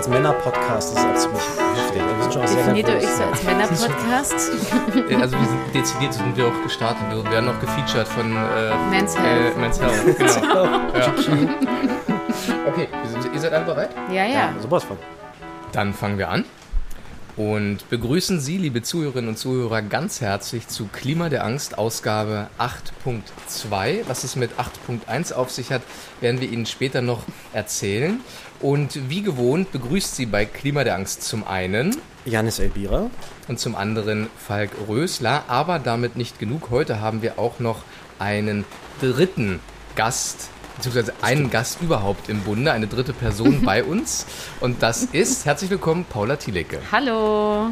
als Männer-Podcast, das ist auch ziemlich heftig. Wir sind schon Definiert ihr euch so als Männer-Podcast? Äh, Also wir sind, dezidiert sind wir auch gestartet. Wir werden auch gefeatured von äh, Men's äh, Health. Men's Health. Genau. ja. Okay, wir sind, ihr seid alle bereit? Ja, ja. Sowas von. Dann fangen wir an und begrüßen Sie, liebe Zuhörerinnen und Zuhörer, ganz herzlich zu Klima der Angst, Ausgabe 8.2. Was es mit 8.1 auf sich hat, werden wir Ihnen später noch erzählen. Und wie gewohnt begrüßt Sie bei Klima der Angst zum einen Janis Elbira. und zum anderen Falk Rösler. Aber damit nicht genug. Heute haben wir auch noch einen dritten Gast, beziehungsweise einen Gast überhaupt im Bunde, eine dritte Person bei uns. Und das ist, herzlich willkommen, Paula Thielecke. Hallo.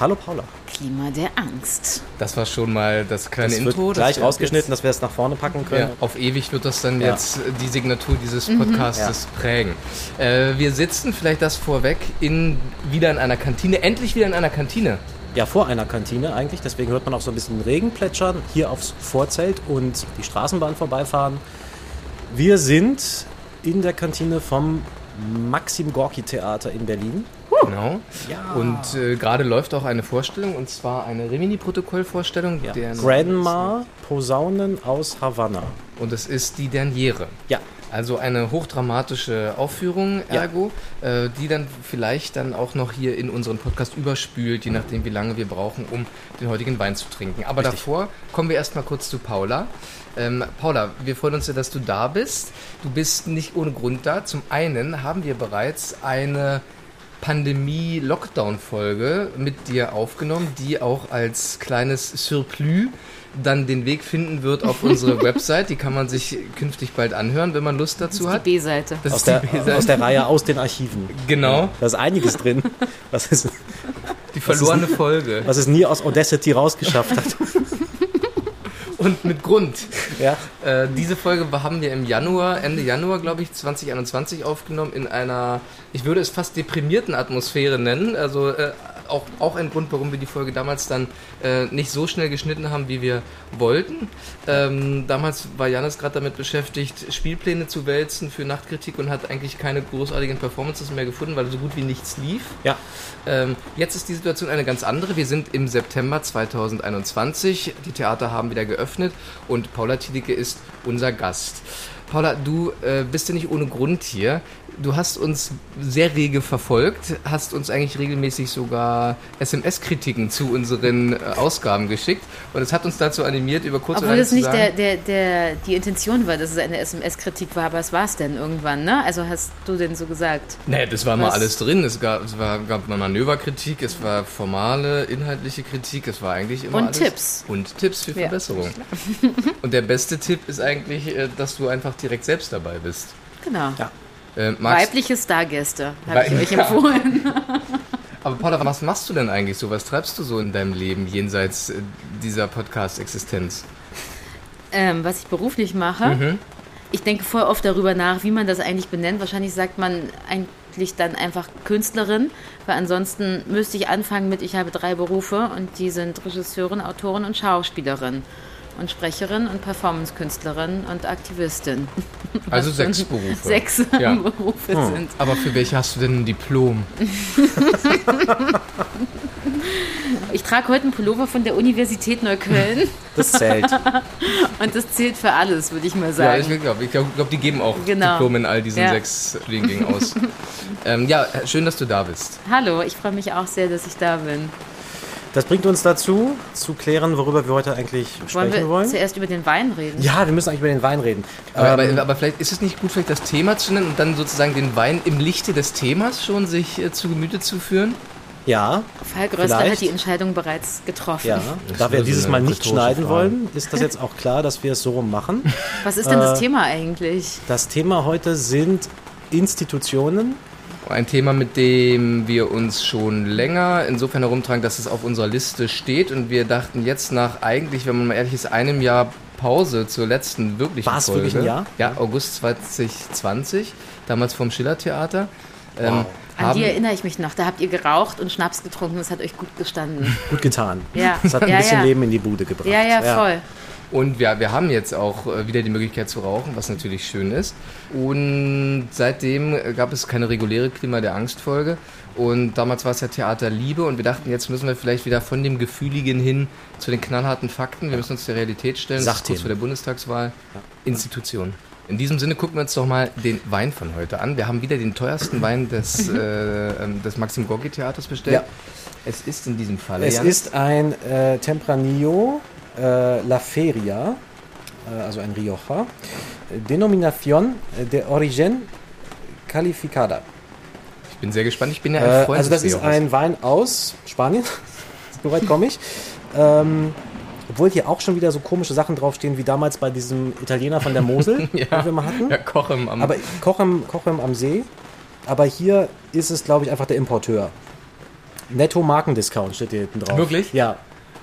Hallo Paula. Klima der Angst. Das war schon mal das kleine Das Intro. wird gleich wir rausgeschnitten, dass wir es nach vorne packen können. ja, auf ewig wird das dann Ja. jetzt die Signatur dieses Podcastes prägen. Äh, wir sitzen, vielleicht das vorweg, in, wieder in einer Kantine, endlich wieder in einer Kantine. Ja, vor einer Kantine eigentlich. Deswegen hört man auch so ein bisschen Regen plätschern hier aufs Vorzelt und die Straßenbahn vorbeifahren. Wir sind in der Kantine vom Maxim Gorki Theater in Berlin. Genau. Ja. Und äh, gerade läuft auch eine Vorstellung, und zwar eine Rimini-Protokollvorstellung. Ja. Grandma Posaunen aus Havanna. Und es ist die Derniere. Ja, Also eine hochdramatische Aufführung, Ja. ergo, äh, die dann vielleicht dann auch noch hier in unseren Podcast überspült, je nachdem, wie lange wir brauchen, um den heutigen Wein zu trinken. Aber Richtig. davor kommen wir erstmal kurz zu Paula. Ähm, Paula, wir freuen uns ja, dass du da bist. Du bist nicht ohne Grund da. Zum einen haben wir bereits eine Pandemie-Lockdown-Folge mit dir aufgenommen, die auch als kleines Surplus dann den Weg finden wird auf unsere Website. Die kann man sich künftig bald anhören, wenn man Lust Das dazu ist hat. die B-Seite. Das aus ist der, die B-Seite. aus der Reihe aus den Archiven. Genau, Da ist einiges drin, was es, die verlorene Folge. was es nie aus Audacity rausgeschafft hat. Und mit Grund. Ja, Äh, diese Folge haben wir im Januar, Ende Januar, glaube ich, 2021 aufgenommen, in einer, ich würde es fast deprimierten Atmosphäre nennen. Also äh, auch, auch ein Grund, warum wir die Folge damals dann äh, nicht so schnell geschnitten haben, wie wir wollten. Ähm, damals war Janis gerade damit beschäftigt, Spielpläne zu wälzen für Nachtkritik und hat eigentlich keine großartigen Performances mehr gefunden, weil so gut wie nichts lief. ja. Ähm, jetzt ist die Situation eine ganz andere. Wir sind im September 2021. Die Theater haben wieder geöffnet und Paula Tiedicke ist unser Gast. Paula, du äh, bist ja nicht ohne Grund hier. Du hast uns sehr rege verfolgt, hast uns eigentlich regelmäßig sogar SMS-Kritiken zu unseren äh, Ausgaben geschickt und es hat uns dazu animiert, über kurz oder Obwohl lang es zu nicht sagen, der, der, der, die Intention war, dass es eine SMS-Kritik war, aber es war es denn irgendwann, ne? Also hast du denn so gesagt? Nee, das war mal alles drin. Es gab, es war, gab mal Manöverkritik, es war formale, inhaltliche Kritik, es war eigentlich immer Und alles. Tipps. Und Tipps für Ja. Verbesserung. Und der beste Tipp ist eigentlich, äh, dass du einfach direkt selbst dabei bist. Genau. Ja. Äh, Weibliche Stargäste habe ich euch Ja. empfohlen. aber Paula, was machst du denn eigentlich so? Was treibst du so in deinem Leben jenseits äh, dieser Podcast-Existenz? Ähm, was ich beruflich mache. Mhm. Ich denke voll oft darüber nach, wie man das eigentlich benennt. Wahrscheinlich sagt man eigentlich dann einfach Künstlerin, weil ansonsten müsste ich anfangen mit, ich habe drei Berufe und die sind Regisseurin, Autorin und Schauspielerin. Und Sprecherin und Performancekünstlerin und Aktivistin. Also sechs Berufe. Sechs Ja. Berufe Hm. sind. Aber für welche hast du denn ein Diplom? Ich trage heute einen Pullover von der Universität Neukölln Das zählt. und das zählt für alles, würde ich mal Ja, sagen. ich glaube, ich glaub, die geben auch Genau. Diplome in all diesen Ja. sechs Studiengängen aus. ähm, ja, schön, dass du da bist. Hallo, ich freue mich auch sehr, dass ich da bin. Das bringt uns dazu, zu klären, worüber wir heute eigentlich Wollen sprechen wir wollen. zuerst über den Wein reden? Ja, wir müssen eigentlich über den Wein reden. Aber, Ähm, aber, aber vielleicht ist es nicht gut, vielleicht das Thema zu nennen und dann sozusagen den Wein im Lichte des Themas schon sich äh, zu Gemüte zu führen? ja, Falk Röster hat die Entscheidung bereits getroffen. ja. Das Da wir dieses Mal nicht schneiden Frage. wollen, ist das jetzt auch klar, dass wir es so rum machen. Was ist denn das Äh, Thema eigentlich? Das Thema heute sind Institutionen. Ein Thema, mit dem wir uns schon länger insofern herumtragen, dass es auf unserer Liste steht und wir dachten jetzt nach eigentlich, wenn man mal ehrlich ist, einem Jahr Pause zur letzten wirklichen War es wirklich ein Jahr? Ja, August 2020, damals vom Schillertheater. Ähm, Wow. An haben, die erinnere ich mich noch. Da habt ihr geraucht und Schnaps getrunken. Das hat euch gut gestanden. Gut getan. Ja, Das hat ein ja, bisschen ja. Leben in die Bude gebracht. Ja, ja, voll. Und wir, wir haben jetzt auch äh, wieder die Möglichkeit zu rauchen, was natürlich schön ist. Und seitdem gab es keine reguläre Klima der Angstfolge. Und damals war es ja Theater Liebe und wir dachten, jetzt müssen wir vielleicht wieder von dem Gefühligen hin zu den knallharten Fakten. Wir müssen uns der Realität stellen. Ist kurz vor der Bundestagswahl. Institution. In diesem Sinne gucken wir uns doch mal den Wein von heute an. Wir haben wieder den teuersten Wein des, äh, ähm, des Maxim Gorki Theaters bestellt. Ja. Es ist in diesem Fall. Es Jan? ist ein äh, Tempranillo äh, La Feria, äh, also ein Rioja. Denominación de Origen Calificada. Ich bin sehr gespannt. Ich bin ja ein äh, Freund Also das ist ein Wein aus Spanien. Soweit komme ich. Ähm, obwohl hier auch schon wieder so komische Sachen draufstehen, wie damals bei diesem Italiener von der Mosel, ja, den wir mal hatten. Ja, Kochem am, Aber Kochem, Kochem am See. Aber hier ist es, glaube ich, einfach der Importeur. Netto Markendiscount steht hier hinten drauf. Wirklich? Ja.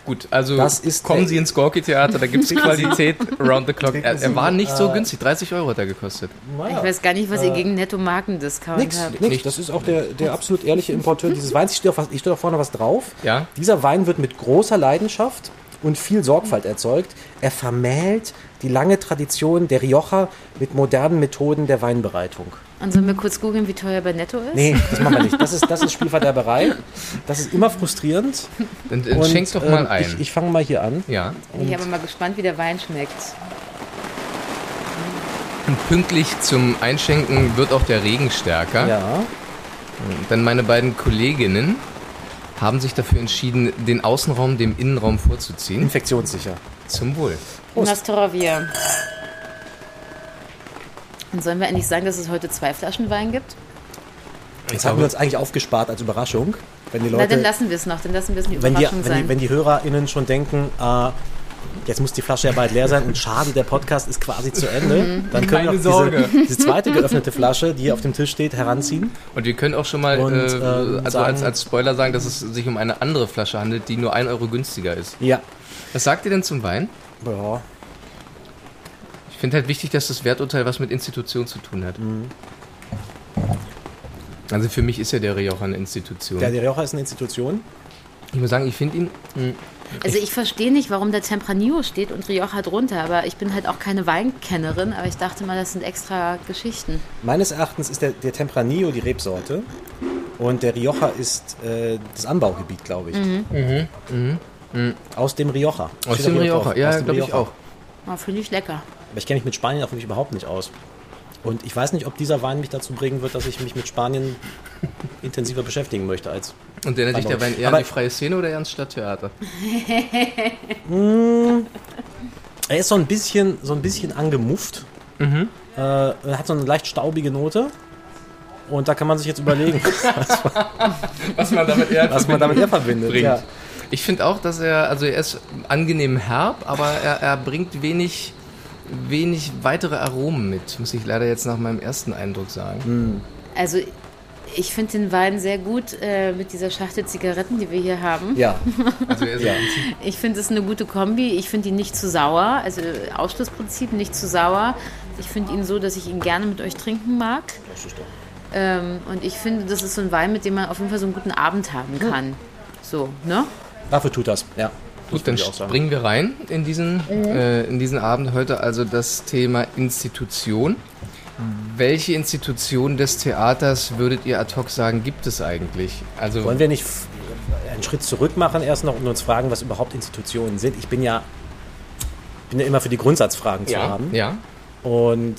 Gut, also kommen Sie ins Gorki-Theater, da gibt es Qualität round the clock. Er, er, war nicht so günstig, 30 Euro hat er gekostet. Ich weiß gar nicht, was ihr gegen Netto-Markendiscount nix, habt. Nix, das ist auch der, der absolut ehrliche Importeur dieses Weins. Ich stehe auch, steh auch vorne was drauf. Ja? Dieser Wein wird mit großer Leidenschaft und viel Sorgfalt erzeugt. Er vermählt die lange Tradition der Rioja mit modernen Methoden der Weinbereitung. Und sollen wir kurz googeln, wie teuer bei Netto ist? Nee, das machen wir nicht. Das ist, das ist Spielverderberei. Das ist immer frustrierend. Dann, dann schenk doch mal ähm, ein. Ich, ich fange mal hier an. Ja. Und ich bin mal gespannt, wie der Wein schmeckt. Und pünktlich zum Einschenken wird auch der Regen stärker. Ja. Denn meine beiden Kolleginnen haben sich dafür entschieden, den Außenraum dem Innenraum vorzuziehen. Infektionssicher. Zum Wohl. Nastoravia. Und sollen wir endlich sagen, dass es heute zwei Flaschen Wein gibt? Das haben wir uns eigentlich aufgespart als Überraschung. Wenn die Leute, Na, dann lassen wir es noch, dann lassen wir es eine wenn Überraschung die, wenn sein. Die, wenn die HörerInnen schon denken, äh, jetzt muss die Flasche ja bald leer sein und schade, der Podcast ist quasi zu Ende, mhm. dann können Keine wir auch diese, diese, zweite geöffnete Flasche, die hier auf dem Tisch steht, heranziehen. Und wir können auch schon mal und, äh, äh, also als, als Spoiler sagen, dass es sich um eine andere Flasche handelt, die nur 1 Euro günstiger ist. Ja. Was sagt ihr denn zum Wein? Ja, finde halt wichtig, dass das Werturteil was mit Institution zu tun hat. Mhm. Also für mich ist ja der Rioja eine Institution. Der, der Rioja ist eine Institution. Ich muss sagen, ich finde ihn. Mh, hm, also ich verstehe nicht, warum der Tempranillo steht und Rioja drunter, aber ich bin halt auch keine Weinkennerin, aber ich dachte mal, das sind extra Geschichten. Meines Erachtens ist der, der Tempranillo die Rebsorte und der Rioja ist äh, das Anbaugebiet, glaube ich. Mhm. Mhm. Mhm. mhm. Aus dem Rioja. Aus dem Rioja, ja, glaube ich auch. Oh, Finde ich lecker. Aber ich kenne mich mit Spanien auch wirklich überhaupt nicht aus. Und ich weiß nicht, ob dieser Wein mich dazu bringen wird, dass ich mich mit Spanien intensiver beschäftigen möchte als. Und erinnert dich der Wein eher Aber die freie Szene oder eher ans Stadttheater? mm, er ist so ein bisschen, so ein bisschen angemufft. Mhm. Äh, er hat so eine leicht staubige Note. Und da kann man sich jetzt überlegen, was man damit eher was man damit eher verbindet. Ja. Ich finde auch, dass er, also er ist angenehm herb, aber er, er bringt wenig wenig weitere Aromen mit, muss ich leider jetzt nach meinem ersten Eindruck sagen. Hm. Also ich finde den Wein sehr gut äh, mit dieser Schachtel Zigaretten, die wir hier haben. Ja. Also ja. Ich finde es eine gute Kombi. Ich finde ihn nicht zu sauer, also Ausschlussprinzip nicht zu sauer. Ich finde ihn so, dass ich ihn gerne mit euch trinken mag. Das ist doch. Ähm, und ich finde, das ist so ein Wein, mit dem man auf jeden Fall so einen guten Abend haben kann. So, ne? Dafür tut das, ja. Gut, dann springen wir rein in diesen, mhm. äh, in diesen Abend heute, also das Thema Institution. Welche Institution des Theaters würdet ihr ad hoc sagen, gibt es eigentlich? Also Wollen wir nicht einen Schritt zurück machen erst noch und uns fragen, was überhaupt Institutionen sind? Ich bin ja, bin ja immer für die Grundsatzfragen zu ja, haben. Ja. Und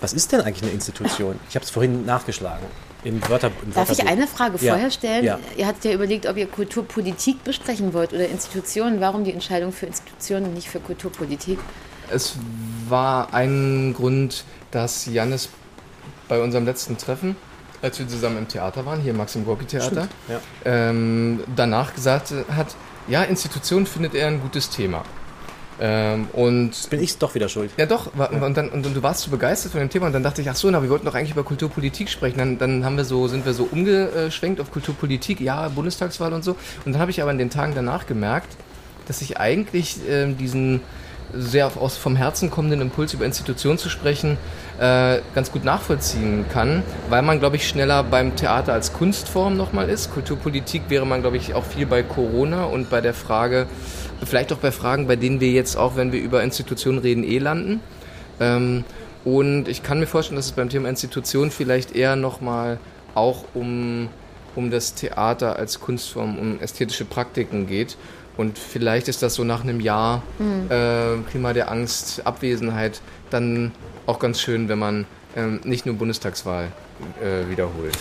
was ist denn eigentlich eine Institution? Ich habe es vorhin nachgeschlagen. Im Wörter, im Darf ich eine Frage ja. vorher stellen? Ja. Ihr hattet ja überlegt, ob ihr Kulturpolitik besprechen wollt oder Institutionen. Warum die Entscheidung für Institutionen und nicht für Kulturpolitik? Es war ein Grund, dass Jannis bei unserem letzten Treffen, als wir zusammen im Theater waren, hier im Maxim Gorki Theater, ja. ähm, danach gesagt hat, ja, Institution findet er ein gutes Thema. Ähm, und Jetzt bin ich doch wieder schuld. Ja, doch. Und, dann, und, und, du warst so begeistert von dem Thema und dann dachte ich, ach so, na, wir wollten doch eigentlich über Kulturpolitik sprechen. Dann, dann haben wir so, sind wir so umgeschwenkt auf Kulturpolitik, ja, Bundestagswahl und so. Und dann habe ich aber in den Tagen danach gemerkt, dass ich eigentlich äh, diesen sehr aus vom Herzen kommenden Impuls über Institutionen zu sprechen, äh, ganz gut nachvollziehen kann, weil man, glaube ich, schneller beim Theater als Kunstform nochmal ist. Kulturpolitik wäre man, glaube ich, auch viel bei Corona und bei der Frage, vielleicht auch bei Fragen, bei denen wir jetzt auch, wenn wir über Institutionen reden, eh landen. Ähm, und ich kann mir vorstellen, dass es beim Thema Institution vielleicht eher nochmal auch um, um das Theater als Kunstform, um ästhetische Praktiken geht. Und vielleicht ist das so nach einem Jahr mhm. äh, Klima der Angst, Abwesenheit dann auch ganz schön, wenn man ähm, nicht nur Bundestagswahl äh, wiederholt.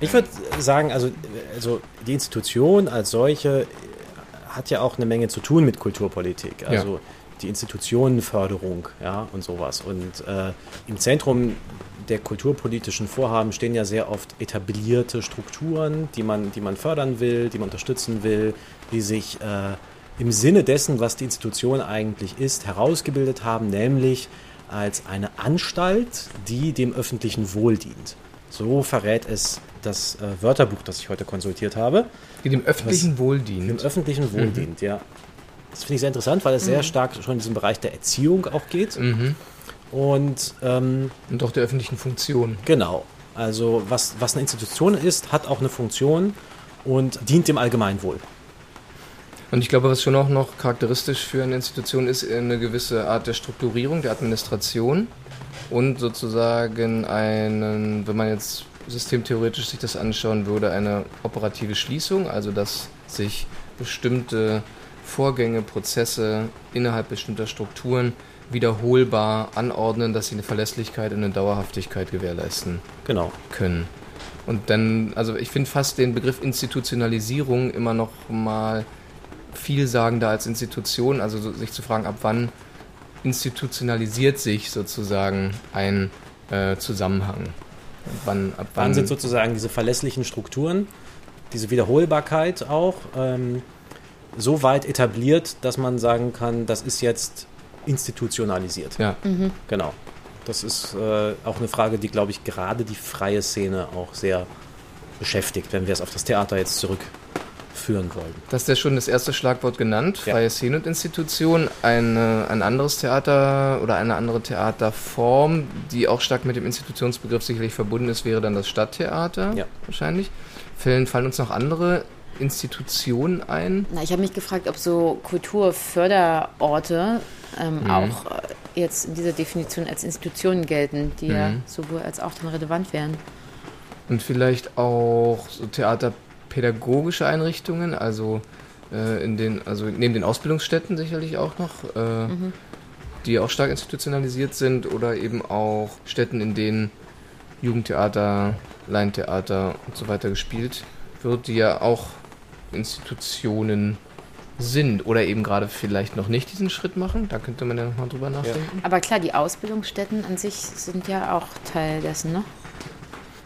Ich würde sagen, also, also die Institution als solche hat ja auch eine Menge zu tun mit Kulturpolitik. Also ja. die Institutionenförderung ja, und sowas. Und äh, im Zentrum der kulturpolitischen Vorhaben stehen ja sehr oft etablierte Strukturen, die man, die man fördern will, die man unterstützen will, die sich äh, im Sinne dessen, was die Institution eigentlich ist, herausgebildet haben, nämlich als eine Anstalt, die dem öffentlichen Wohl dient. So verrät es das äh, Wörterbuch, das ich heute konsultiert habe. Die dem öffentlichen Wohl dient. Dem öffentlichen Wohl mhm. dient, ja. Das finde ich sehr interessant, weil es mhm. sehr stark schon in diesem Bereich der Erziehung auch geht. Mhm. Und, ähm, Und auch der öffentlichen Funktion. Genau. Also was, was eine Institution ist, hat auch eine Funktion und dient dem Allgemeinwohl. Und ich glaube, was schon auch noch charakteristisch für eine Institution ist, eine gewisse Art der Strukturierung, der Administration und sozusagen einen, wenn man jetzt systemtheoretisch sich das anschauen würde, eine operative Schließung, also dass sich bestimmte Vorgänge, Prozesse innerhalb bestimmter Strukturen wiederholbar anordnen, dass sie eine Verlässlichkeit und eine Dauerhaftigkeit gewährleisten genau. können. Und dann, also ich finde fast den Begriff Institutionalisierung immer noch mal vielsagender als Institution, also so, sich zu fragen, ab wann institutionalisiert sich sozusagen ein äh, Zusammenhang. Wann, ab wann, wann, sind sozusagen diese verlässlichen Strukturen, diese Wiederholbarkeit auch ähm, so weit etabliert, dass man sagen kann, das ist jetzt institutionalisiert. Ja. Mhm. Genau. Das ist äh, auch eine Frage, die, glaube ich, gerade die freie Szene auch sehr beschäftigt, wenn wir es auf das Theater jetzt zurück führen wollen. Das ist ja schon das erste Schlagwort genannt, ja. freie Szene und Institution. Eine, ein anderes Theater oder eine andere Theaterform, die auch stark mit dem Institutionsbegriff sicherlich verbunden ist, wäre dann das Stadttheater ja. wahrscheinlich. Fallen, fallen uns noch andere Institutionen ein? Na, ich habe mich gefragt, ob so Kulturförderorte ähm, mhm. auch äh, jetzt in dieser Definition als Institutionen gelten, die mhm. ja sowohl als auch dann relevant wären. Und vielleicht auch so Theater pädagogische Einrichtungen, also äh, in den, also neben den Ausbildungsstätten sicherlich auch noch, äh, mhm. die auch stark institutionalisiert sind, oder eben auch Städten, in denen Jugendtheater, Laientheater und so weiter gespielt wird, die ja auch Institutionen sind oder eben gerade vielleicht noch nicht diesen Schritt machen. Da könnte man ja nochmal drüber nachdenken. Ja. Aber klar, die Ausbildungsstätten an sich sind ja auch Teil dessen, ne?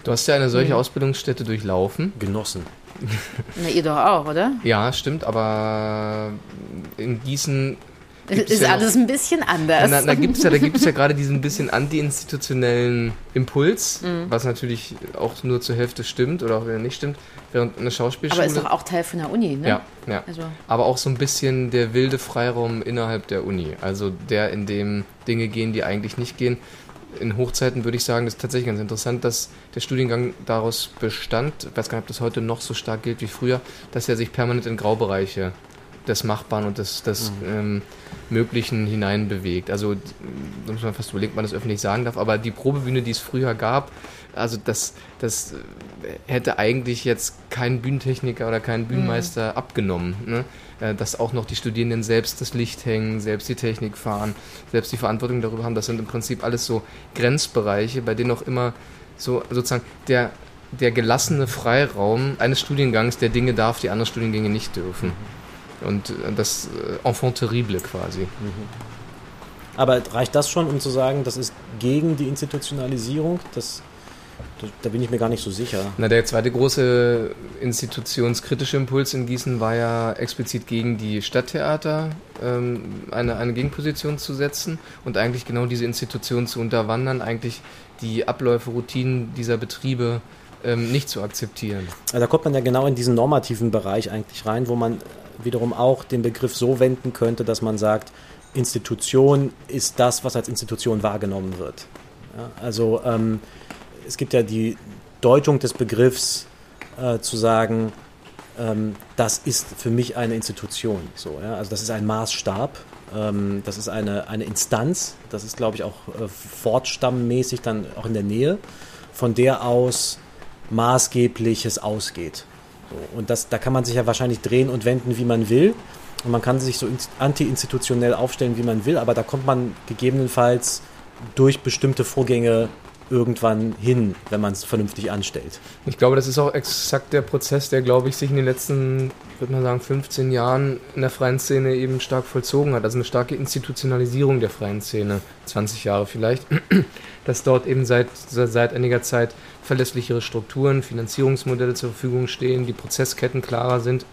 Du hast ja eine solche mhm. Ausbildungsstätte durchlaufen. Genossen. Na, ihr doch auch, oder? Ja, stimmt, aber in Gießen ist ja alles noch, ein bisschen anders. Na, da gibt es ja, da ja gerade diesen bisschen anti-institutionellen Impuls, mhm. was natürlich auch nur zur Hälfte stimmt oder auch wenn er nicht stimmt, während eine Schauspielschule. Aber ist doch auch Teil von der Uni, ne? Ja, ja. Also. Aber auch so ein bisschen der wilde Freiraum innerhalb der Uni. Also der, in dem Dinge gehen, die eigentlich nicht gehen in Hochzeiten würde ich sagen, das ist tatsächlich ganz interessant, dass der Studiengang daraus bestand, ich weiß gar nicht, ob das heute noch so stark gilt wie früher, dass er sich permanent in Graubereiche des Machbaren und des, des mhm. ähm, Möglichen hineinbewegt. Also, da muss man fast überlegen, man das öffentlich sagen darf, aber die Probebühne, die es früher gab, also das, das hätte eigentlich jetzt kein Bühnentechniker oder kein Bühnenmeister mhm. abgenommen. Ne? Äh, dass auch noch die Studierenden selbst das Licht hängen, selbst die Technik fahren, selbst die Verantwortung darüber haben. Das sind im Prinzip alles so Grenzbereiche, bei denen auch immer so sozusagen der, der gelassene Freiraum eines Studiengangs, der Dinge darf, die andere Studiengänge nicht dürfen. Und äh, das äh, Enfant terrible quasi. Mhm. Aber reicht das schon, um zu sagen, das ist gegen die Institutionalisierung? Das da bin ich mir gar nicht so sicher. Na, der zweite große institutionskritische Impuls in Gießen war ja explizit gegen die Stadttheater ähm, eine, eine Gegenposition zu setzen und eigentlich genau diese Institution zu unterwandern, eigentlich die Abläufe, Routinen dieser Betriebe ähm, nicht zu akzeptieren. Also da kommt man ja genau in diesen normativen Bereich eigentlich rein, wo man wiederum auch den Begriff so wenden könnte, dass man sagt, Institution ist das, was als Institution wahrgenommen wird. Ja, also ähm, es gibt ja die Deutung des Begriffs äh, zu sagen, ähm, das ist für mich eine Institution. So, ja? Also das ist ein Maßstab, ähm, das ist eine, eine Instanz, das ist, glaube ich, auch äh, fortstammmäßig dann auch in der Nähe, von der aus Maßgebliches ausgeht. So, und das, da kann man sich ja wahrscheinlich drehen und wenden, wie man will. Und man kann sich so anti-institutionell aufstellen, wie man will, aber da kommt man gegebenenfalls durch bestimmte Vorgänge irgendwann hin, wenn man es vernünftig anstellt. Ich glaube, das ist auch exakt der Prozess, der, glaube ich, sich in den letzten, würde man sagen, 15 Jahren in der freien Szene eben stark vollzogen hat. Also eine starke Institutionalisierung der freien Szene, 20 Jahre vielleicht, dass dort eben seit, seit einiger Zeit verlässlichere Strukturen, Finanzierungsmodelle zur Verfügung stehen, die Prozessketten klarer sind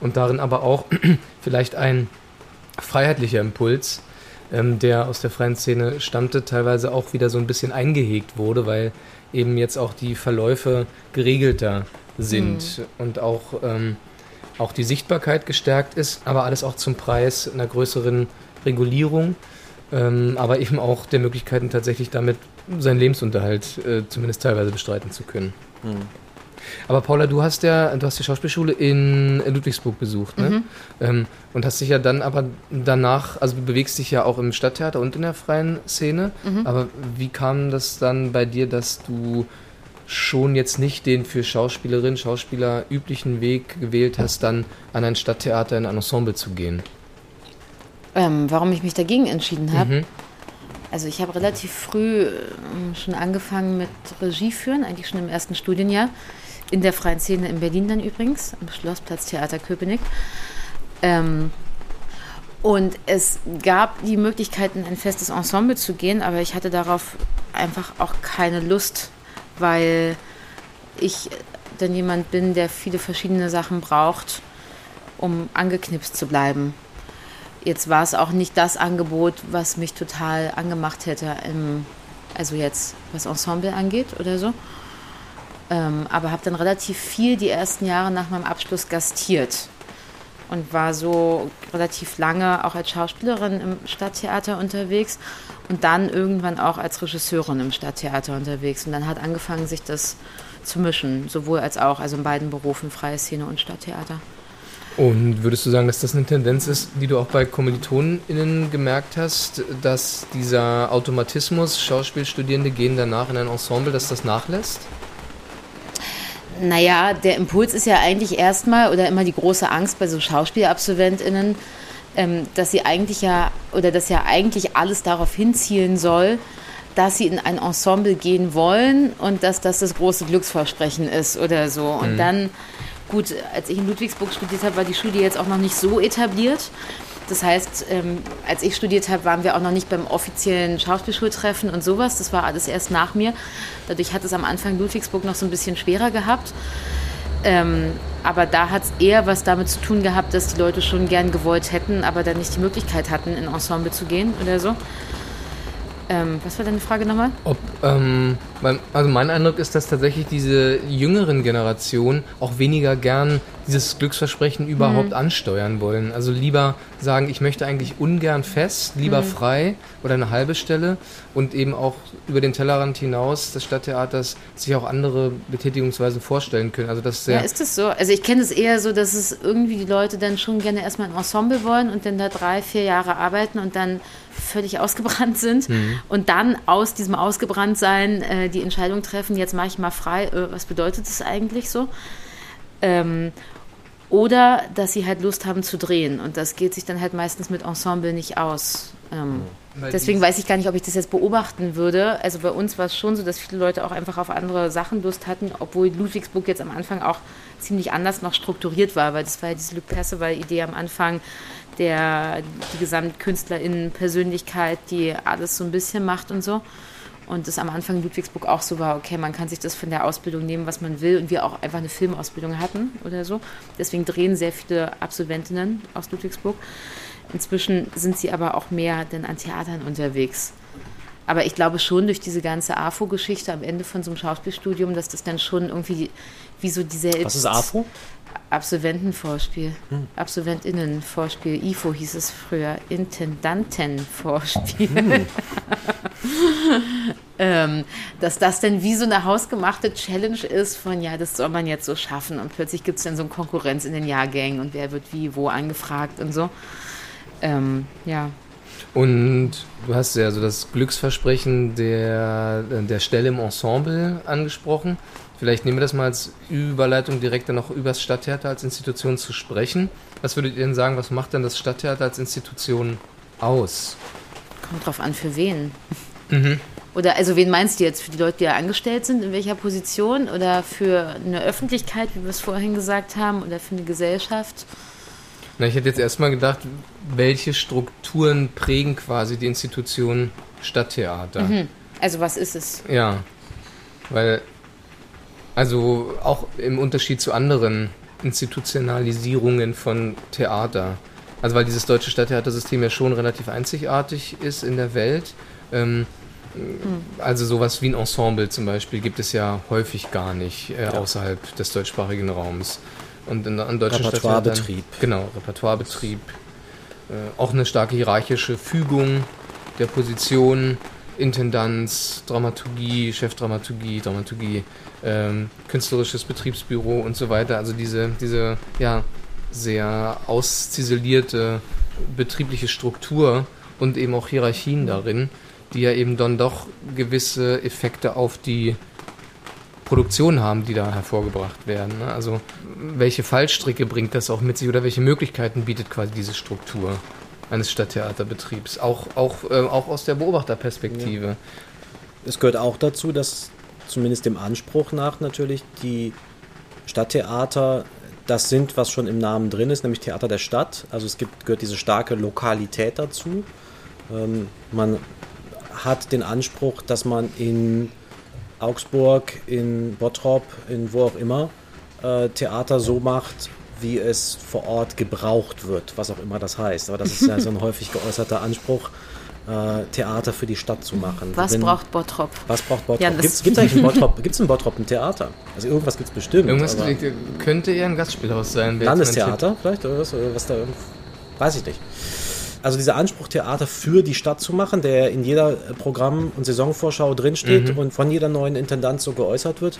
und darin aber auch vielleicht ein freiheitlicher Impuls, ähm, der aus der freien Szene stammte, teilweise auch wieder so ein bisschen eingehegt wurde, weil eben jetzt auch die Verläufe geregelter sind mhm. und auch, ähm, auch die Sichtbarkeit gestärkt ist, aber alles auch zum Preis einer größeren Regulierung, ähm, aber eben auch der Möglichkeiten tatsächlich damit seinen Lebensunterhalt äh, zumindest teilweise bestreiten zu können. Mhm. Aber Paula, du hast ja, du hast die Schauspielschule in Ludwigsburg besucht, ne? Mhm. Ähm, und hast dich ja dann aber danach, also du bewegst dich ja auch im Stadttheater und in der freien Szene. Mhm. Aber wie kam das dann bei dir, dass du schon jetzt nicht den für Schauspielerinnen, Schauspieler üblichen Weg gewählt hast, dann an ein Stadttheater in ein Ensemble zu gehen? Ähm, warum ich mich dagegen entschieden habe? Mhm. Also ich habe relativ früh äh, schon angefangen mit Regie führen, eigentlich schon im ersten Studienjahr. In der freien Szene in Berlin dann übrigens, am Schlossplatz Theater Köpenick. Ähm, und es gab die Möglichkeit, in ein festes Ensemble zu gehen, aber ich hatte darauf einfach auch keine Lust, weil ich dann jemand bin, der viele verschiedene Sachen braucht, um angeknipst zu bleiben. Jetzt war es auch nicht das Angebot, was mich total angemacht hätte, im, also jetzt was Ensemble angeht oder so. Ähm, aber habe dann relativ viel die ersten Jahre nach meinem Abschluss gastiert und war so relativ lange auch als Schauspielerin im Stadttheater unterwegs und dann irgendwann auch als Regisseurin im Stadttheater unterwegs. Und dann hat angefangen, sich das zu mischen, sowohl als auch, also in beiden Berufen, freie Szene und Stadttheater. Und würdest du sagen, dass das eine Tendenz ist, die du auch bei KommilitonInnen gemerkt hast, dass dieser Automatismus, Schauspielstudierende gehen danach in ein Ensemble, dass das nachlässt? Naja, der Impuls ist ja eigentlich erstmal oder immer die große Angst bei so SchauspielabsolventInnen, ähm, dass sie eigentlich ja oder dass ja eigentlich alles darauf hinzielen soll, dass sie in ein Ensemble gehen wollen und dass das das große Glücksversprechen ist oder so. Und mhm. dann, gut, als ich in Ludwigsburg studiert habe, war die Schule jetzt auch noch nicht so etabliert. Das heißt, ähm, als ich studiert habe, waren wir auch noch nicht beim offiziellen Schauspielschultreffen und sowas. Das war alles erst nach mir. Dadurch hat es am Anfang Ludwigsburg noch so ein bisschen schwerer gehabt. Ähm, aber da hat es eher was damit zu tun gehabt, dass die Leute schon gern gewollt hätten, aber dann nicht die Möglichkeit hatten, in Ensemble zu gehen oder so. Ähm, was war deine Frage nochmal? Ob, ähm, also mein Eindruck ist, dass tatsächlich diese jüngeren Generationen auch weniger gern dieses Glücksversprechen überhaupt mhm. ansteuern wollen. Also lieber sagen, ich möchte eigentlich ungern fest, lieber mhm. frei oder eine halbe Stelle und eben auch über den Tellerrand hinaus des Stadttheaters sich auch andere Betätigungsweisen vorstellen können. Also das ja, ist das so? Also ich kenne es eher so, dass es irgendwie die Leute dann schon gerne erstmal ein Ensemble wollen und dann da drei, vier Jahre arbeiten und dann völlig ausgebrannt sind mhm. und dann aus diesem Ausgebranntsein äh, die Entscheidung treffen, jetzt mache ich mal frei, äh, was bedeutet das eigentlich so? Ähm, oder dass sie halt Lust haben zu drehen. Und das geht sich dann halt meistens mit Ensemble nicht aus. Ähm, deswegen weiß ich gar nicht, ob ich das jetzt beobachten würde. Also bei uns war es schon so, dass viele Leute auch einfach auf andere Sachen Lust hatten, obwohl Ludwigsburg jetzt am Anfang auch ziemlich anders noch strukturiert war, weil das war ja diese Luc Perceval-Idee am Anfang, der die Gesamtkünstlerinnen-Persönlichkeit, die alles so ein bisschen macht und so. Und das am Anfang in Ludwigsburg auch so war, okay, man kann sich das von der Ausbildung nehmen, was man will. Und wir auch einfach eine Filmausbildung hatten oder so. Deswegen drehen sehr viele Absolventinnen aus Ludwigsburg. Inzwischen sind sie aber auch mehr denn an Theatern unterwegs. Aber ich glaube schon durch diese ganze AFO-Geschichte am Ende von so einem Schauspielstudium, dass das dann schon irgendwie wie so diese. Was ist AFO? Absolventenvorspiel, hm. Absolventinnenvorspiel, IFO hieß es früher, Intendantenvorspiel. Hm. ähm, dass das denn wie so eine hausgemachte Challenge ist von, ja, das soll man jetzt so schaffen und plötzlich gibt es dann so eine Konkurrenz in den Jahrgängen und wer wird wie, wo angefragt und so. Ähm, ja. Und du hast ja so das Glücksversprechen der, der Stelle im Ensemble angesprochen. Vielleicht nehmen wir das mal als Überleitung direkt dann noch über das Stadttheater als Institution zu sprechen. Was würdet ihr denn sagen, was macht denn das Stadttheater als Institution aus? Kommt drauf an, für wen. Mhm. Oder also wen meinst du jetzt? Für die Leute, die da angestellt sind, in welcher Position? Oder für eine Öffentlichkeit, wie wir es vorhin gesagt haben, oder für eine Gesellschaft? Na, ich hätte jetzt erstmal gedacht, welche Strukturen prägen quasi die Institution Stadttheater? Mhm. Also was ist es? Ja, weil, also auch im Unterschied zu anderen Institutionalisierungen von Theater. Also weil dieses deutsche Stadttheatersystem ja schon relativ einzigartig ist in der Welt. Ähm, also sowas wie ein Ensemble zum Beispiel gibt es ja häufig gar nicht äh, außerhalb des deutschsprachigen Raums. Und in, an deutschen Repertoirebetrieb. Genau, Repertoirebetrieb. Äh, auch eine starke hierarchische Fügung der Position, Intendanz, Dramaturgie, Chefdramaturgie, Dramaturgie, ähm, künstlerisches Betriebsbüro und so weiter. Also diese, diese ja, sehr ausziselierte betriebliche Struktur und eben auch Hierarchien darin, die ja eben dann doch gewisse Effekte auf die Produktion haben, die da hervorgebracht werden. Ne? Also welche Fallstricke bringt das auch mit sich oder welche Möglichkeiten bietet quasi diese Struktur eines Stadttheaterbetriebs, auch, auch, äh, auch aus der Beobachterperspektive. Ja. Es gehört auch dazu, dass zumindest dem Anspruch nach natürlich die Stadttheater das sind, was schon im Namen drin ist, nämlich Theater der Stadt. Also es gibt, gehört diese starke Lokalität dazu. Ähm, man hat den Anspruch, dass man in Augsburg, in Bottrop, in wo auch immer, äh, Theater so macht, wie es vor Ort gebraucht wird, was auch immer das heißt. Aber das ist ja so ein häufig geäußerter Anspruch, äh, Theater für die Stadt zu machen. Was Wenn, braucht Bottrop? Was braucht Bottrop? Ja, gibt es eigentlich in Bottrop, gibt's in Bottrop ein Theater? Also irgendwas gibt es bestimmt. Irgendwas könnte eher ein Gastspielhaus sein. Landestheater vielleicht oder was, oder was da, weiß ich nicht. Also dieser Anspruch, Theater für die Stadt zu machen, der in jeder Programm- und Saisonvorschau drinsteht mhm. und von jeder neuen Intendanz so geäußert wird.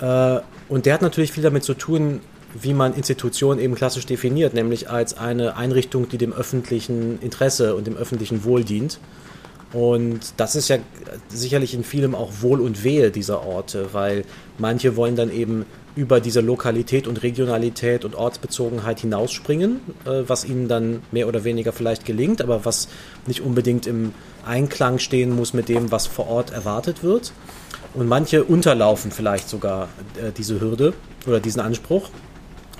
Äh, und der hat natürlich viel damit zu tun, wie man Institutionen eben klassisch definiert, nämlich als eine Einrichtung, die dem öffentlichen Interesse und dem öffentlichen Wohl dient. Und das ist ja sicherlich in vielem auch Wohl und Wehe dieser Orte, weil manche wollen dann eben über diese Lokalität und Regionalität und Ortsbezogenheit hinausspringen, äh, was ihnen dann mehr oder weniger vielleicht gelingt, aber was nicht unbedingt im Einklang stehen muss mit dem, was vor Ort erwartet wird. Und manche unterlaufen vielleicht sogar äh, diese Hürde oder diesen Anspruch.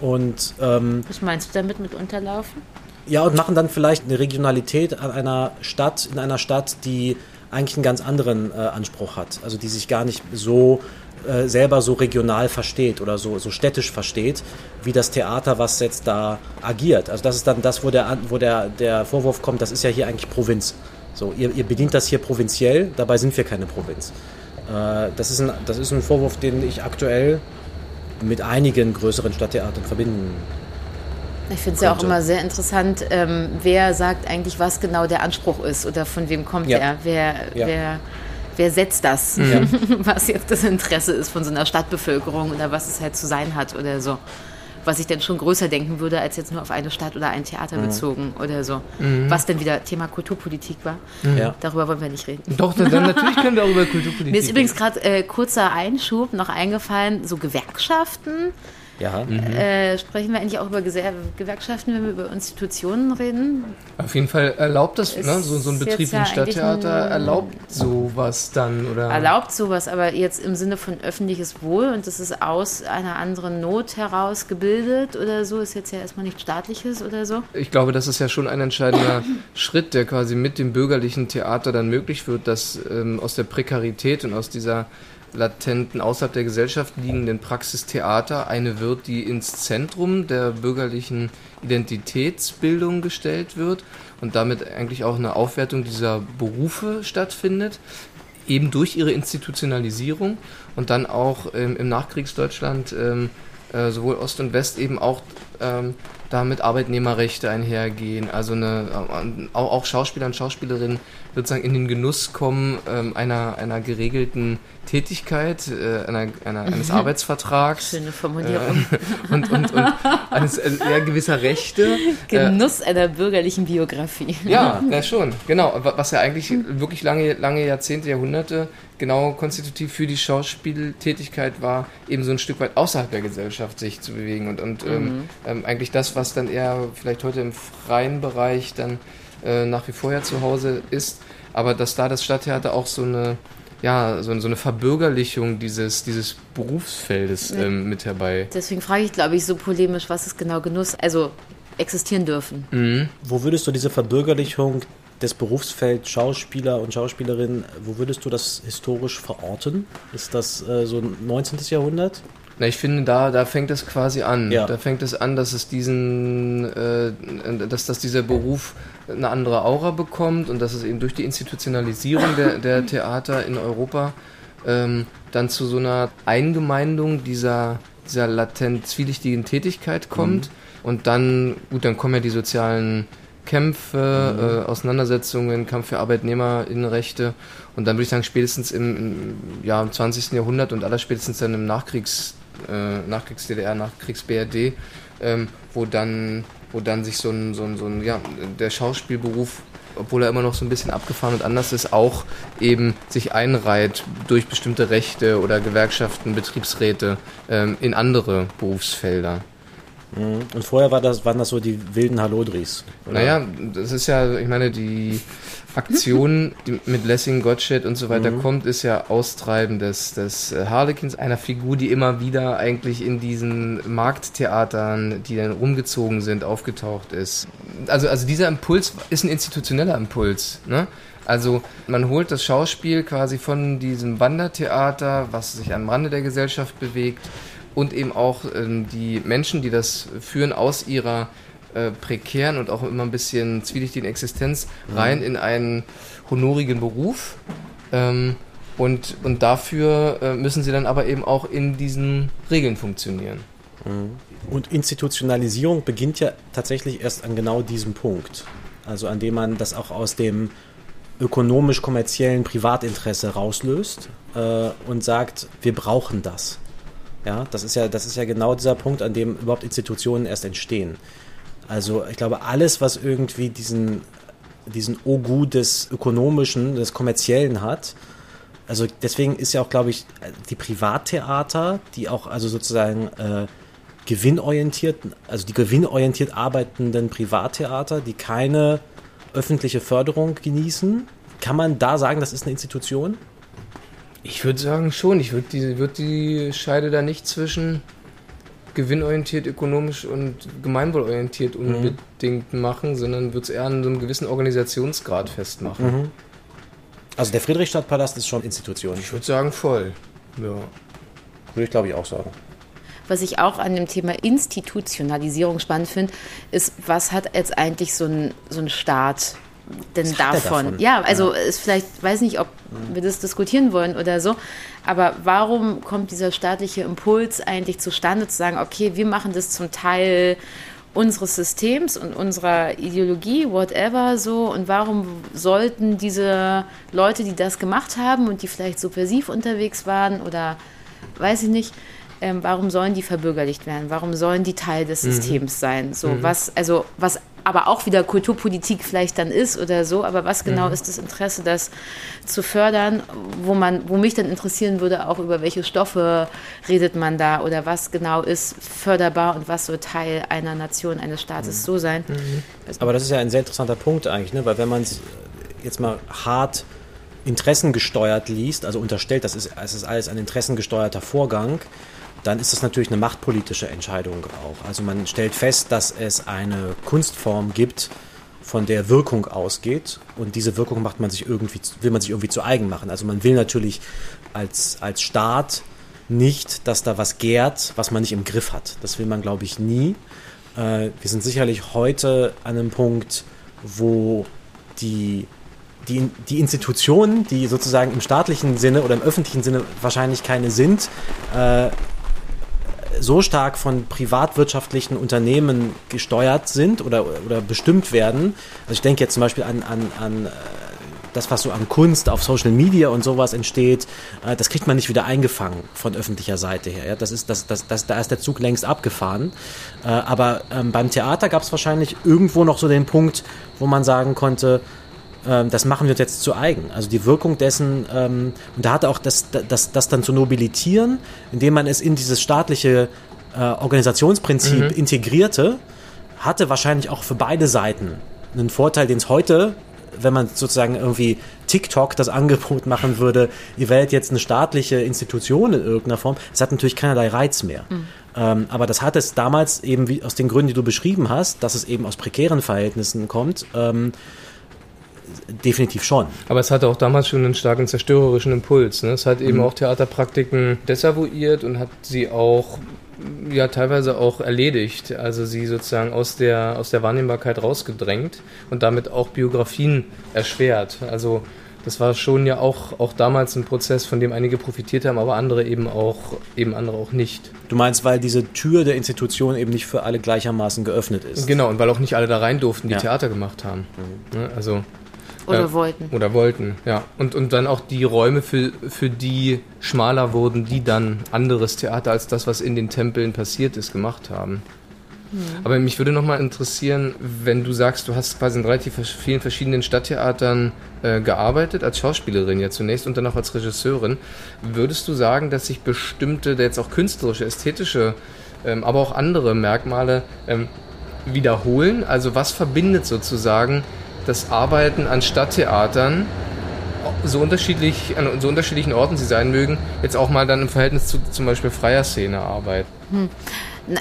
Und, ähm, was meinst du damit mit unterlaufen? Ja, und machen dann vielleicht eine Regionalität an einer Stadt, in einer Stadt, die eigentlich einen ganz anderen äh, Anspruch hat. Also die sich gar nicht so äh, selber so regional versteht oder so, so städtisch versteht, wie das Theater, was jetzt da agiert. Also das ist dann das, wo der, wo der, der Vorwurf kommt, das ist ja hier eigentlich Provinz. So, ihr, ihr bedient das hier provinziell, dabei sind wir keine Provinz. Äh, das, ist ein, das ist ein Vorwurf, den ich aktuell mit einigen größeren Stadttheatern verbinden ich finde es ja auch immer sehr interessant, ähm, wer sagt eigentlich, was genau der Anspruch ist oder von wem kommt ja. er, wer, ja. wer wer setzt das, ja. was jetzt das Interesse ist von so einer Stadtbevölkerung oder was es halt zu sein hat oder so. Was ich dann schon größer denken würde, als jetzt nur auf eine Stadt oder ein Theater mhm. bezogen oder so. Mhm. Was denn wieder Thema Kulturpolitik war. Mhm. Ja. Darüber wollen wir nicht reden. Doch, dann, dann natürlich können wir auch über Kulturpolitik reden. Mir ist übrigens gerade äh, kurzer Einschub noch eingefallen, so Gewerkschaften ja. Mhm. Äh, sprechen wir eigentlich auch über Gewerkschaften, wenn wir über Institutionen reden? Auf jeden Fall erlaubt das, ne? so, so ein Betrieb wie ein Stadttheater erlaubt sowas dann, oder? Erlaubt sowas, aber jetzt im Sinne von öffentliches Wohl und das ist aus einer anderen Not heraus gebildet oder so, ist jetzt ja erstmal nichts staatliches oder so. Ich glaube, das ist ja schon ein entscheidender Schritt, der quasi mit dem bürgerlichen Theater dann möglich wird, dass ähm, aus der Prekarität und aus dieser latenten, außerhalb der Gesellschaft liegenden Praxistheater eine wird, die ins Zentrum der bürgerlichen Identitätsbildung gestellt wird und damit eigentlich auch eine Aufwertung dieser Berufe stattfindet, eben durch ihre Institutionalisierung und dann auch ähm, im Nachkriegsdeutschland ähm, äh, sowohl Ost und West eben auch ähm, da mit Arbeitnehmerrechte einhergehen. Also eine, auch, auch Schauspieler und Schauspielerinnen sozusagen in den Genuss kommen ähm, einer, einer geregelten Tätigkeit, äh, einer, einer, eines Arbeitsvertrags. Schöne Formulierung. Äh, und, und, und eines äh, ja, gewisser Rechte. Genuss äh, einer bürgerlichen Biografie. Ja, ja, schon, genau. Was ja eigentlich wirklich lange, lange Jahrzehnte, Jahrhunderte genau konstitutiv für die Schauspieltätigkeit war, eben so ein Stück weit außerhalb der Gesellschaft sich zu bewegen und, und ähm, mhm. ähm, eigentlich das, was dann eher vielleicht heute im freien Bereich dann äh, nach wie vor ja zu Hause ist, aber dass da das Stadttheater auch so eine ja, so, so eine Verbürgerlichung dieses, dieses Berufsfeldes ähm, mit herbei. Deswegen frage ich, glaube ich, so polemisch, was ist genau Genuss, also existieren dürfen. Mhm. Wo würdest du diese Verbürgerlichung des Berufsfelds Schauspieler und Schauspielerin, wo würdest du das historisch verorten? Ist das äh, so 19. Jahrhundert? Na, ich finde, da, da fängt es quasi an. Ja. Da fängt es an, dass es diesen, äh, dass, dass dieser Beruf eine andere Aura bekommt und dass es eben durch die Institutionalisierung der, der Theater in Europa ähm, dann zu so einer Eingemeindung dieser, dieser latent zwielichtigen Tätigkeit kommt. Mhm. Und dann, gut, dann kommen ja die sozialen Kämpfe, mhm. äh, Auseinandersetzungen, Kampf für Arbeitnehmerinnenrechte und dann würde ich sagen, spätestens im, im, ja, im 20. Jahrhundert und allerspätestens dann im Nachkriegs, äh, Nachkriegs-DDR, Nachkriegs-BRD, ähm, wo dann wo dann sich so ein, so ein, so ein ja, der Schauspielberuf obwohl er immer noch so ein bisschen abgefahren und anders ist, auch eben sich einreiht durch bestimmte Rechte oder Gewerkschaften, Betriebsräte ähm, in andere Berufsfelder. Mhm. Und vorher war das, waren das so die wilden Hallodris. Oder? Naja, das ist ja, ich meine, die Aktion, die mit Lessing, Gottsched und so weiter mhm. kommt, ist ja Austreiben des, des äh, Harlequins, einer Figur, die immer wieder eigentlich in diesen Markttheatern, die dann rumgezogen sind, aufgetaucht ist. Also, also dieser Impuls ist ein institutioneller Impuls. Ne? Also man holt das Schauspiel quasi von diesem Wandertheater, was sich am Rande der Gesellschaft bewegt, und eben auch ähm, die Menschen, die das führen, aus ihrer äh, prekären und auch immer ein bisschen zwielichtigen Existenz mhm. rein in einen honorigen Beruf. Ähm, und, und dafür äh, müssen sie dann aber eben auch in diesen Regeln funktionieren. Mhm. Und Institutionalisierung beginnt ja tatsächlich erst an genau diesem Punkt. Also an dem man das auch aus dem ökonomisch-kommerziellen Privatinteresse rauslöst äh, und sagt, wir brauchen das. Ja, das ist ja, das ist ja genau dieser Punkt, an dem überhaupt Institutionen erst entstehen. Also ich glaube, alles, was irgendwie diesen, diesen Ogu des Ökonomischen, des Kommerziellen hat, also deswegen ist ja auch, glaube ich, die Privattheater, die auch also sozusagen äh, gewinnorientiert, also die gewinnorientiert arbeitenden Privattheater, die keine öffentliche Förderung genießen, kann man da sagen, das ist eine Institution? Ich würde sagen schon. Ich würde die, würd die Scheide da nicht zwischen gewinnorientiert, ökonomisch und gemeinwohlorientiert mhm. unbedingt mhm. machen, sondern würde es eher an so einem gewissen Organisationsgrad festmachen. Mhm. Also der Friedrichstadtpalast ist schon Institution. Ich würde sagen voll. Ja. Würde ich glaube ich auch sagen. Was ich auch an dem Thema Institutionalisierung spannend finde, ist, was hat jetzt eigentlich so ein, so ein Staat denn davon? davon? Ja, also ja. ist vielleicht, weiß nicht, ob wir das diskutieren wollen oder so, aber warum kommt dieser staatliche Impuls eigentlich zustande, zu sagen, okay, wir machen das zum Teil unseres Systems und unserer Ideologie, whatever, so, und warum sollten diese Leute, die das gemacht haben und die vielleicht subversiv unterwegs waren oder weiß ich nicht, ähm, warum sollen die verbürgerlicht werden? Warum sollen die Teil des mhm. Systems sein? So, mhm. was, also, was aber auch wieder Kulturpolitik vielleicht dann ist oder so, aber was genau mhm. ist das Interesse, das zu fördern, wo man, wo mich dann interessieren würde, auch über welche Stoffe redet man da oder was genau ist förderbar und was soll Teil einer Nation, eines Staates mhm. so sein. Mhm. Aber das ist ja ein sehr interessanter Punkt eigentlich, ne? weil wenn man es jetzt mal hart interessengesteuert liest, also unterstellt, das ist, es ist alles ein interessengesteuerter Vorgang, dann ist das natürlich eine machtpolitische Entscheidung auch. Also man stellt fest, dass es eine Kunstform gibt, von der Wirkung ausgeht und diese Wirkung macht man sich irgendwie, will man sich irgendwie zu eigen machen. Also man will natürlich als, als Staat nicht, dass da was gärt, was man nicht im Griff hat. Das will man, glaube ich, nie. Äh, wir sind sicherlich heute an einem Punkt, wo die, die, die Institutionen, die sozusagen im staatlichen Sinne oder im öffentlichen Sinne wahrscheinlich keine sind, äh, so stark von privatwirtschaftlichen Unternehmen gesteuert sind oder, oder bestimmt werden. Also ich denke jetzt zum Beispiel an, an, an äh, das, was so an Kunst auf Social Media und sowas entsteht, äh, das kriegt man nicht wieder eingefangen von öffentlicher Seite her. Ja? Das ist, das, das, das, da ist der Zug längst abgefahren. Äh, aber ähm, beim Theater gab es wahrscheinlich irgendwo noch so den Punkt, wo man sagen konnte, ähm, das machen wir uns jetzt zu eigen. Also die Wirkung dessen, ähm, und da hatte auch das, das, das dann zu nobilitieren, indem man es in dieses staatliche äh, Organisationsprinzip mhm. integrierte, hatte wahrscheinlich auch für beide Seiten einen Vorteil, den es heute, wenn man sozusagen irgendwie TikTok das Angebot machen würde, ihr werdet jetzt eine staatliche Institution in irgendeiner Form, es hat natürlich keinerlei Reiz mehr. Mhm. Ähm, aber das hat es damals eben wie aus den Gründen, die du beschrieben hast, dass es eben aus prekären Verhältnissen kommt, ähm, definitiv schon. Aber es hatte auch damals schon einen starken zerstörerischen Impuls. Ne? Es hat eben mhm. auch Theaterpraktiken desavouiert und hat sie auch ja teilweise auch erledigt, also sie sozusagen aus der aus der Wahrnehmbarkeit rausgedrängt und damit auch Biografien erschwert. Also das war schon ja auch, auch damals ein Prozess, von dem einige profitiert haben, aber andere eben auch, eben andere auch nicht. Du meinst, weil diese Tür der Institution eben nicht für alle gleichermaßen geöffnet ist? Genau, und weil auch nicht alle da rein durften, die ja. Theater gemacht haben. Mhm. Ne, also oder äh, wollten. Oder wollten, ja. Und, und dann auch die Räume, für, für die schmaler wurden, die dann anderes Theater als das, was in den Tempeln passiert ist, gemacht haben. Mhm. Aber mich würde nochmal interessieren, wenn du sagst, du hast quasi in relativ vielen verschiedenen Stadttheatern äh, gearbeitet, als Schauspielerin ja zunächst und dann auch als Regisseurin, würdest du sagen, dass sich bestimmte, jetzt auch künstlerische, ästhetische, ähm, aber auch andere Merkmale ähm, wiederholen? Also was verbindet sozusagen das Arbeiten an Stadttheatern, so unterschiedlich, an so unterschiedlichen Orten sie sein mögen, jetzt auch mal dann im Verhältnis zu zum Beispiel freier Szene Arbeit? Hm. Na,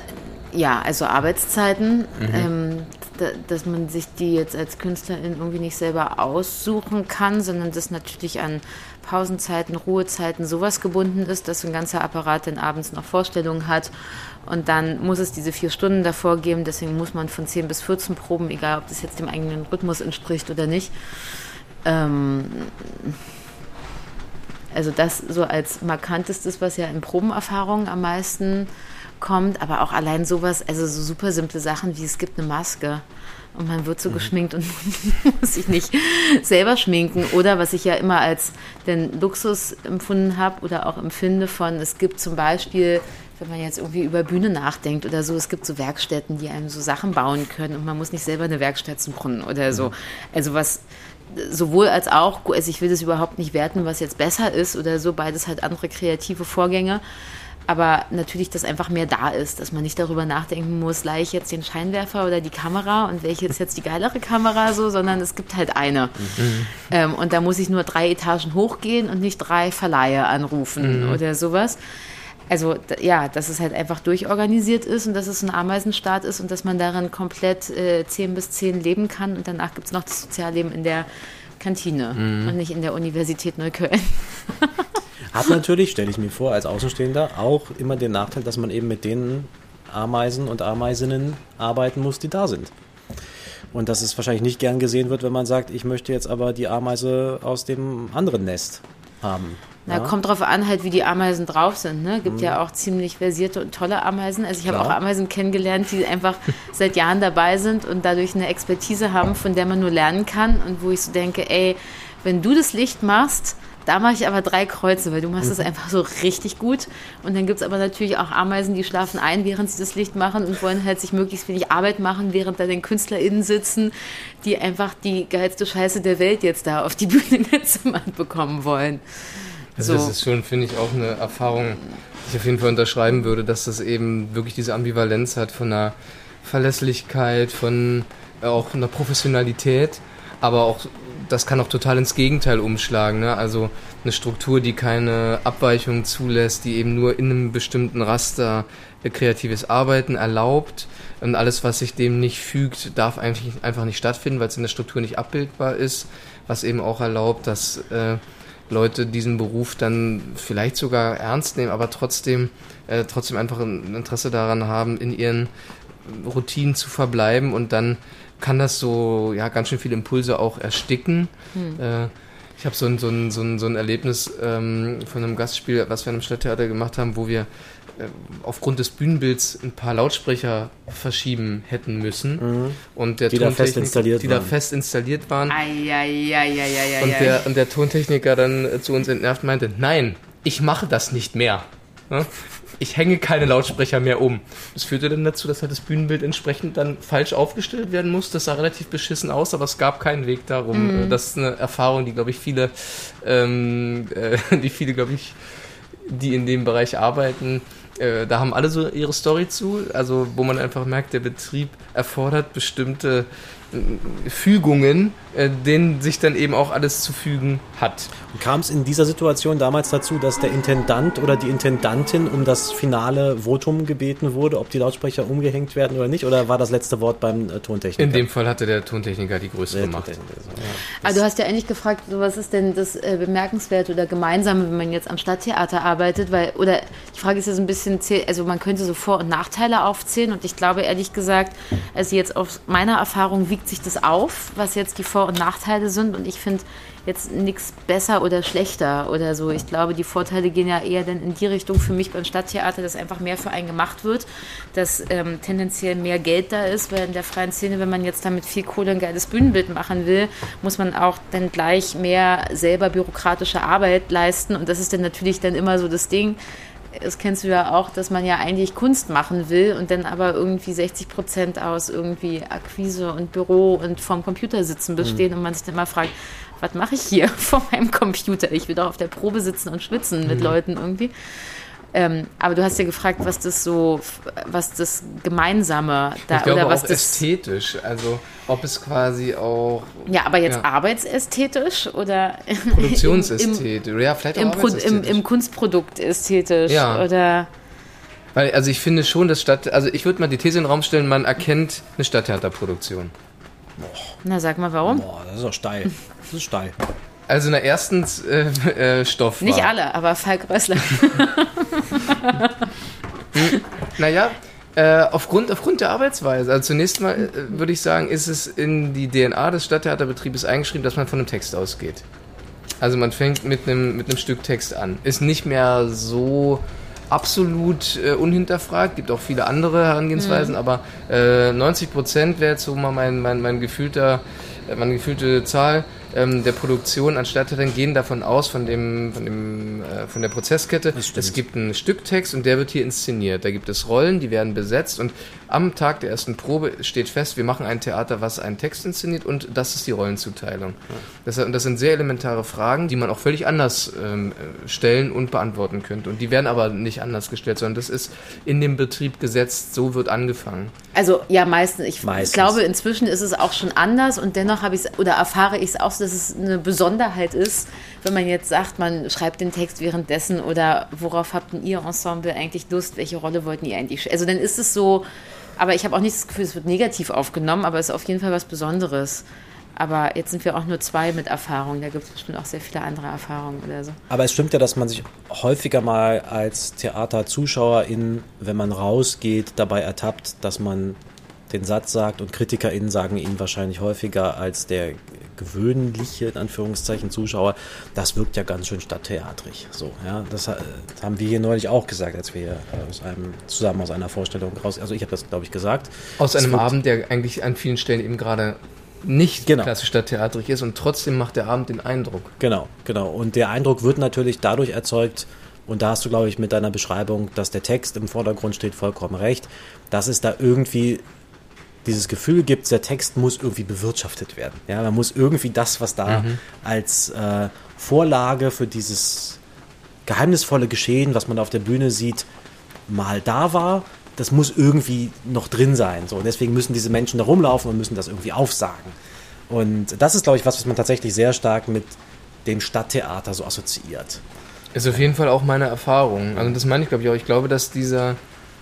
ja, also Arbeitszeiten, mhm. ähm, da, dass man sich die jetzt als Künstlerin irgendwie nicht selber aussuchen kann, sondern das natürlich an Pausenzeiten, Ruhezeiten sowas gebunden ist, dass ein ganzer Apparat dann abends noch Vorstellungen hat und dann muss es diese vier Stunden davor geben, deswegen muss man von 10 bis 14 Proben, egal ob das jetzt dem eigenen Rhythmus entspricht oder nicht. Ähm, also das so als markantestes, was ja in Probenerfahrungen am meisten kommt, aber auch allein sowas, also so super simple Sachen wie es gibt eine Maske und man wird so mhm. geschminkt und muss sich nicht selber schminken. Oder was ich ja immer als den Luxus empfunden habe oder auch empfinde von, es gibt zum Beispiel wenn man jetzt irgendwie über Bühne nachdenkt oder so, es gibt so Werkstätten, die einem so Sachen bauen können und man muss nicht selber eine Werkstatt suchen oder so. Mhm. Also was sowohl als auch, also ich will das überhaupt nicht werten, was jetzt besser ist oder so, beides halt andere kreative Vorgänge. Aber natürlich, dass einfach mehr da ist, dass man nicht darüber nachdenken muss, leihe ich jetzt den Scheinwerfer oder die Kamera und welche ist jetzt die geilere Kamera so, sondern es gibt halt eine. Mhm. Ähm, und da muss ich nur drei Etagen hochgehen und nicht drei Verleihe anrufen mhm. oder sowas also ja, dass es halt einfach durchorganisiert ist und dass es ein Ameisenstaat ist und dass man darin komplett äh, 10 bis 10 leben kann und danach gibt es noch das Sozialleben in der Kantine mhm. und nicht in der Universität Neukölln. Hat natürlich, stelle ich mir vor, als Außenstehender auch immer den Nachteil, dass man eben mit den Ameisen und Ameisinnen arbeiten muss, die da sind. Und dass es wahrscheinlich nicht gern gesehen wird, wenn man sagt, ich möchte jetzt aber die Ameise aus dem anderen Nest haben. Na, ja. kommt drauf an, halt, wie die Ameisen drauf sind. Ne? Gibt mhm. ja auch ziemlich versierte und tolle Ameisen. Also ich habe auch Ameisen kennengelernt, die einfach seit Jahren dabei sind und dadurch eine Expertise haben, von der man nur lernen kann. Und wo ich so denke, ey, wenn du das Licht machst, da mache ich aber drei Kreuze, weil du machst mhm. das einfach so richtig gut. Und dann gibt es aber natürlich auch Ameisen, die schlafen ein, während sie das Licht machen und wollen halt sich möglichst wenig Arbeit machen, während da den KünstlerInnen sitzen, die einfach die geilste Scheiße der Welt jetzt da auf die Bühne gezimmert bekommen wollen. Also so. das ist schon, finde ich, auch eine Erfahrung, die ich auf jeden Fall unterschreiben würde, dass das eben wirklich diese Ambivalenz hat von einer Verlässlichkeit, von äh, auch einer Professionalität, aber auch das kann auch total ins Gegenteil umschlagen. Ne? Also eine Struktur, die keine Abweichung zulässt, die eben nur in einem bestimmten Raster kreatives Arbeiten erlaubt. Und alles, was sich dem nicht fügt, darf eigentlich einfach nicht stattfinden, weil es in der Struktur nicht abbildbar ist. Was eben auch erlaubt, dass äh, Leute diesen Beruf dann vielleicht sogar ernst nehmen, aber trotzdem, äh, trotzdem einfach ein Interesse daran haben, in ihren Routinen zu verbleiben und dann kann das so ja ganz schön viele Impulse auch ersticken. Hm. Äh, Ich habe so ein, so, ein, so, ein, so ein Erlebnis ähm, von einem Gastspiel, was wir in einem Stadttheater gemacht haben, wo wir äh, aufgrund des Bühnenbilds ein paar Lautsprecher verschieben hätten müssen. Mhm. Und der Die da fest installiert die da waren. fest installiert waren. Und der, und der Tontechniker dann äh, zu uns entnervt meinte, nein, ich mache das nicht mehr. Ich hänge keine Lautsprecher mehr um. Das führte dann dazu, dass halt das Bühnenbild entsprechend dann falsch aufgestellt werden muss. Das sah relativ beschissen aus, aber es gab keinen Weg darum. Äh, Das ist eine Erfahrung, die, glaube ich, viele, ähm, äh, die viele, glaube ich, die in dem Bereich arbeiten, äh, da haben alle so ihre Story zu, also wo man einfach merkt, der Betrieb erfordert bestimmte Fügungen, äh, denen sich dann eben auch alles zu fügen hat. Kam es in dieser Situation damals dazu, dass der Intendant oder die Intendantin um das finale Votum gebeten wurde, ob die Lautsprecher umgehängt werden oder nicht? Oder war das letzte Wort beim äh, Tontechniker? In dem Fall hatte der Tontechniker die größere Der Macht. Ja. Aber du hast ja eigentlich gefragt, was ist denn das äh, Bemerkenswerte oder Gemeinsame, wenn man jetzt am Stadttheater arbeitet? Weil, oder die Frage ist ja so ein bisschen, also man könnte so Vor- und Nachteile aufzählen und ich glaube ehrlich gesagt, also jetzt aus meiner Erfahrung wiegt sich das auf, was jetzt die Vor- und Nachteile sind und ich finde jetzt nichts besser oder schlechter oder so. Ich glaube, die Vorteile gehen ja eher dann in die Richtung für mich beim Stadttheater, dass einfach mehr für einen gemacht wird, dass ähm, tendenziell mehr Geld da ist, weil in der freien Szene, wenn man jetzt damit viel Kohle ein geiles Bühnenbild machen will, muss man auch dann gleich mehr selber bürokratische Arbeit leisten und das ist dann natürlich dann immer so das Ding, das kennst du ja auch, dass man ja eigentlich Kunst machen will und dann aber irgendwie 60 Prozent aus irgendwie Akquise und Büro und vorm Computer sitzen bestehen und man sich dann mal fragt, was mache ich hier vor meinem Computer? Ich will doch auf der Probe sitzen und schwitzen mit Leuten irgendwie. Ähm, aber du hast ja gefragt, was das so, was das Gemeinsame da ich glaube oder was auch das. ästhetisch, also ob es quasi auch Ja, aber jetzt Ja. arbeitsästhetisch oder Produktionsästhetisch, ja, vielleicht auch im, Pro, im, im Kunstprodukt ästhetisch Ja. oder Weil, also ich finde schon, dass Stadt, also ich würde mal die These in den Raum stellen, man erkennt eine Stadttheaterproduktion. na sag mal warum? Boah, das ist doch steil. Das ist steil. Also na erstens äh, äh, Stoff. Nicht war. alle, aber Falk Rössler. Naja, äh, aufgrund, aufgrund der Arbeitsweise. Also zunächst mal äh, würde ich sagen, ist es in die DNA des Stadttheaterbetriebes eingeschrieben, dass man von einem Text ausgeht. Also man fängt mit einem, mit einem Stück Text an. Ist nicht mehr so absolut äh, unhinterfragt, gibt auch viele andere Herangehensweisen, aber äh, 90 Prozent wäre jetzt so mal mein, mein, mein gefühlter, äh, meine gefühlte Zahl ähm, der Produktion an gehen davon aus, von, dem, von, dem, äh, von der Prozesskette. Es gibt einen Stücktext und der wird hier inszeniert. Da gibt es Rollen, die werden besetzt und am Tag der ersten Probe steht fest, wir machen ein Theater, was einen Text inszeniert und das ist die Rollenzuteilung. Das, und das sind sehr elementare Fragen, die man auch völlig anders ähm, äh, stellen und beantworten könnte. Und die werden aber nicht anders gestellt, sondern das ist in dem Betrieb gesetzt, so wird angefangen. Also ja, meistens. Ich Meistens. glaube, inzwischen ist es auch schon anders und dennoch habe ich es oder erfahre ich es auch, so, dass es eine Besonderheit ist, wenn man jetzt sagt, man schreibt den Text währenddessen oder worauf habt denn ihr Ensemble eigentlich Lust, welche Rolle wollten ihr eigentlich? Also dann ist es so, aber ich habe auch nicht das Gefühl, es wird negativ aufgenommen, aber es ist auf jeden Fall was Besonderes. Aber jetzt sind wir auch nur zwei mit Erfahrung. Da gibt es bestimmt auch sehr viele andere Erfahrungen oder so. Aber es stimmt ja, dass man sich häufiger mal als Theaterzuschauerin, wenn man rausgeht, dabei ertappt, dass man den Satz sagt und KritikerInnen sagen ihn wahrscheinlich häufiger als der gewöhnliche, in Anführungszeichen, Zuschauer, das wirkt ja ganz schön stadttheatrig. So, ja, das, das haben wir hier neulich auch gesagt, als wir äh, aus einem, zusammen aus einer Vorstellung raus, also ich habe das, glaube ich, gesagt. Aus einem wirkt- Abend, der eigentlich an vielen Stellen eben gerade nicht Genau. klassisch stadttheatrig ist und trotzdem macht der Abend den Eindruck. Genau, genau. Und der Eindruck wird natürlich dadurch erzeugt, und da hast du, glaube ich, mit deiner Beschreibung, dass der Text im Vordergrund steht, vollkommen recht, dass es da irgendwie dieses Gefühl gibt, der Text muss irgendwie bewirtschaftet werden. Ja, man muss irgendwie das, was da als äh, Vorlage für dieses geheimnisvolle Geschehen, was man auf der Bühne sieht, mal da war, das muss irgendwie noch drin sein. So, und deswegen müssen diese Menschen da rumlaufen und müssen das irgendwie aufsagen. Und das ist, glaube ich, was, was man tatsächlich sehr stark mit dem Stadttheater so assoziiert. Ist auf jeden Fall auch meine Erfahrung. Also das meine ich, glaube ich, auch. Ich glaube, dass dieser,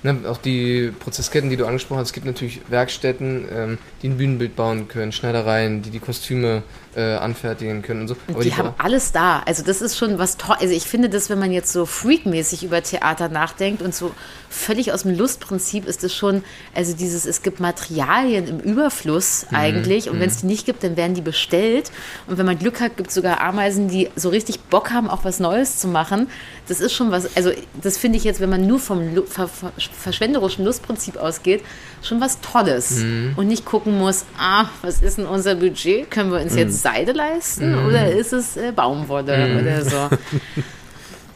ne, auch die Prozessketten, die du angesprochen hast, es gibt natürlich Werkstätten, ähm, die ein Bühnenbild bauen können, Schneidereien, die die Kostüme äh, anfertigen können und so. Die, die haben alles da. Also das ist schon was toll. Also ich finde das, wenn man jetzt so freakmäßig über Theater nachdenkt und so völlig aus dem Lustprinzip ist es schon, also dieses, es gibt Materialien im Überfluss mhm. eigentlich und wenn es mhm. die nicht gibt, dann werden die bestellt und wenn man Glück hat, gibt es sogar Ameisen, die so richtig Bock haben, auch was Neues zu machen. Das ist schon was, also das finde ich jetzt, wenn man nur vom Lu ver ver verschwenderischen Lustprinzip ausgeht, schon was Tolles mhm. und nicht gucken muss, ah, was ist denn unser Budget? Können wir uns mhm. jetzt Seide leisten mhm. oder ist es äh, Baumwolle mhm. oder so?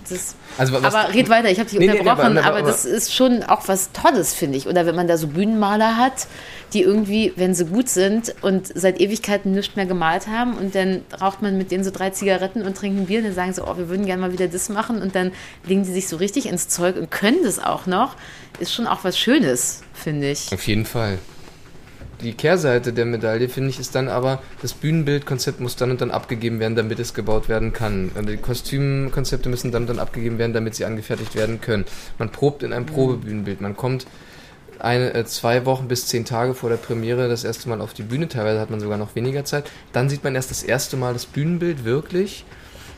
Das, also, aber red weiter, ich habe dich nee, unterbrochen, nee, aber, aber, aber, das ist schon auch was Tolles, finde ich. Oder wenn man da so Bühnenmaler hat, die irgendwie, wenn sie gut sind und seit Ewigkeiten nichts mehr gemalt haben und dann raucht man mit denen so drei Zigaretten und trinkt ein Bier und dann sagen sie, oh, wir würden gerne mal wieder das machen und dann legen die sich so richtig ins Zeug und können das auch noch, ist schon auch was Schönes, finde ich. Auf jeden Fall die Kehrseite der Medaille, finde ich, ist dann aber, das Bühnenbildkonzept muss dann und dann abgegeben werden, damit es gebaut werden kann. Also die Kostümkonzepte müssen dann und dann abgegeben werden, damit sie angefertigt werden können. Man probt in einem mhm. Probebühnenbild. Man kommt eine, äh, zwei Wochen bis zehn Tage vor der Premiere das erste Mal auf die Bühne. Teilweise hat man sogar noch weniger Zeit. Dann sieht man erst das erste Mal das Bühnenbild wirklich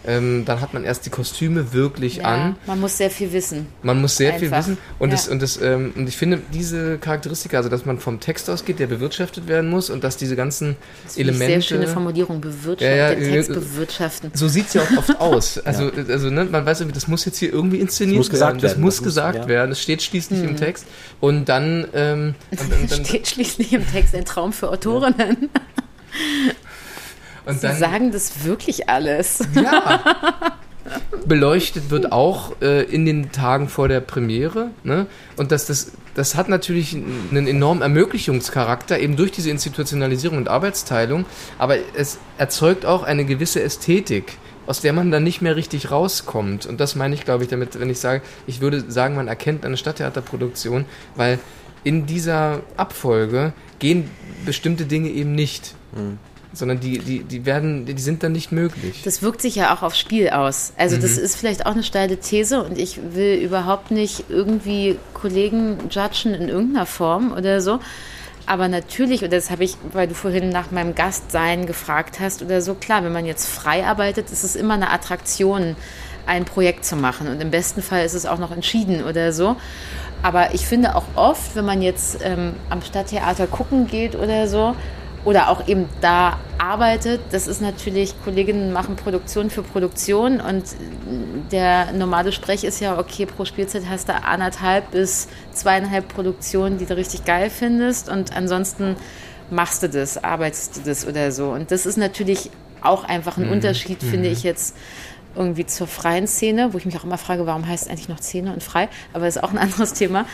ähm, dann hat man erst die Kostüme wirklich ja, an. Man muss sehr viel wissen. Man muss sehr Einfach. viel wissen. Und, ja. das, und, das, ähm, und ich finde diese Charakteristika, also dass man vom Text ausgeht, der bewirtschaftet werden muss und dass diese ganzen das Elemente. Sehr schöne Formulierung, bewirtschaften, ja, den Text bewirtschaften. So sieht es ja auch oft aus. Also, also ne, man weiß irgendwie, das muss jetzt hier irgendwie inszeniert das muss werden. Das muss das gesagt muss, werden. Es steht schließlich mhm. im Text. Und dann. Ähm, und, dann steht schließlich im Text ein Traum für Autorinnen. Und Sie dann, sagen das wirklich alles. Ja. Beleuchtet wird auch äh, in den Tagen vor der Premiere. Ne? Und das, das, das hat natürlich einen enormen Ermöglichungscharakter, eben durch diese Institutionalisierung und Arbeitsteilung. Aber es erzeugt auch eine gewisse Ästhetik aus der man dann nicht mehr richtig rauskommt. Und das meine ich, glaube ich, damit, wenn ich sage, ich würde sagen, man erkennt eine Stadttheaterproduktion, weil in dieser Abfolge gehen bestimmte Dinge eben nicht. Mhm sondern die, die, die werden, die sind dann nicht möglich. Das wirkt sich ja auch aufs Spiel aus. Also mhm. das ist vielleicht auch eine steile These und ich will überhaupt nicht irgendwie Kollegen judgen in irgendeiner Form oder so. Aber natürlich, und das habe ich, weil du vorhin nach meinem Gastsein gefragt hast oder so, klar, wenn man jetzt frei arbeitet, ist es immer eine Attraktion, ein Projekt zu machen. Und im besten Fall ist es auch noch entschieden oder so. Aber ich finde auch oft, wenn man jetzt ähm, am Stadttheater gucken geht oder so, oder auch eben da arbeitet. Das ist natürlich, Kolleginnen machen Produktion für Produktion und der normale Sprech ist ja, okay, pro Spielzeit hast du anderthalb bis zweieinhalb Produktionen, die du richtig geil findest und ansonsten machst du das, arbeitest du das oder so. Und das ist natürlich auch einfach ein mhm. Unterschied, finde mhm. ich jetzt irgendwie zur freien Szene, wo ich mich auch immer frage, warum heißt es eigentlich noch Szene und frei, aber das ist auch ein anderes Thema,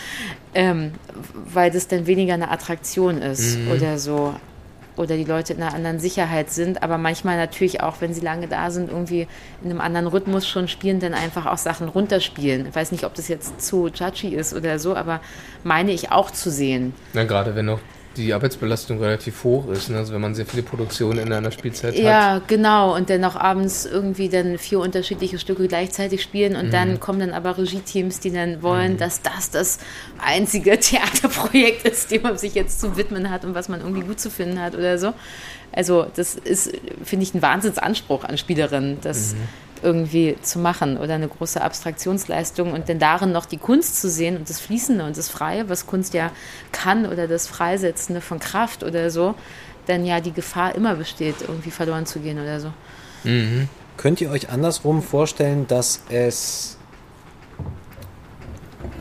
ähm, weil das dann weniger eine Attraktion ist mhm. oder so oder die Leute in einer anderen Sicherheit sind, aber manchmal natürlich auch, wenn sie lange da sind, irgendwie in einem anderen Rhythmus schon spielen, dann einfach auch Sachen runterspielen. Ich weiß nicht, ob das jetzt zu judgy ist oder so, aber meine ich auch zu sehen. Na, gerade wenn noch die Arbeitsbelastung relativ hoch ist, ne? also wenn man sehr viele Produktionen in einer Spielzeit ja, hat. Ja, genau. Und dann auch abends irgendwie dann vier unterschiedliche Stücke gleichzeitig spielen und mhm. dann kommen dann aber Regieteams, die dann wollen, mhm. dass das das einzige Theaterprojekt ist, dem man sich jetzt zu widmen hat und was man irgendwie gut zu finden hat oder so. Also das ist, finde ich, ein Wahnsinnsanspruch an Spielerinnen, das mhm irgendwie zu machen oder eine große Abstraktionsleistung und dann darin noch die Kunst zu sehen und das Fließende und das Freie, was Kunst ja kann oder das Freisetzende von Kraft oder so, dann ja die Gefahr immer besteht, irgendwie verloren zu gehen oder so. Mhm. Könnt ihr euch andersrum vorstellen, dass es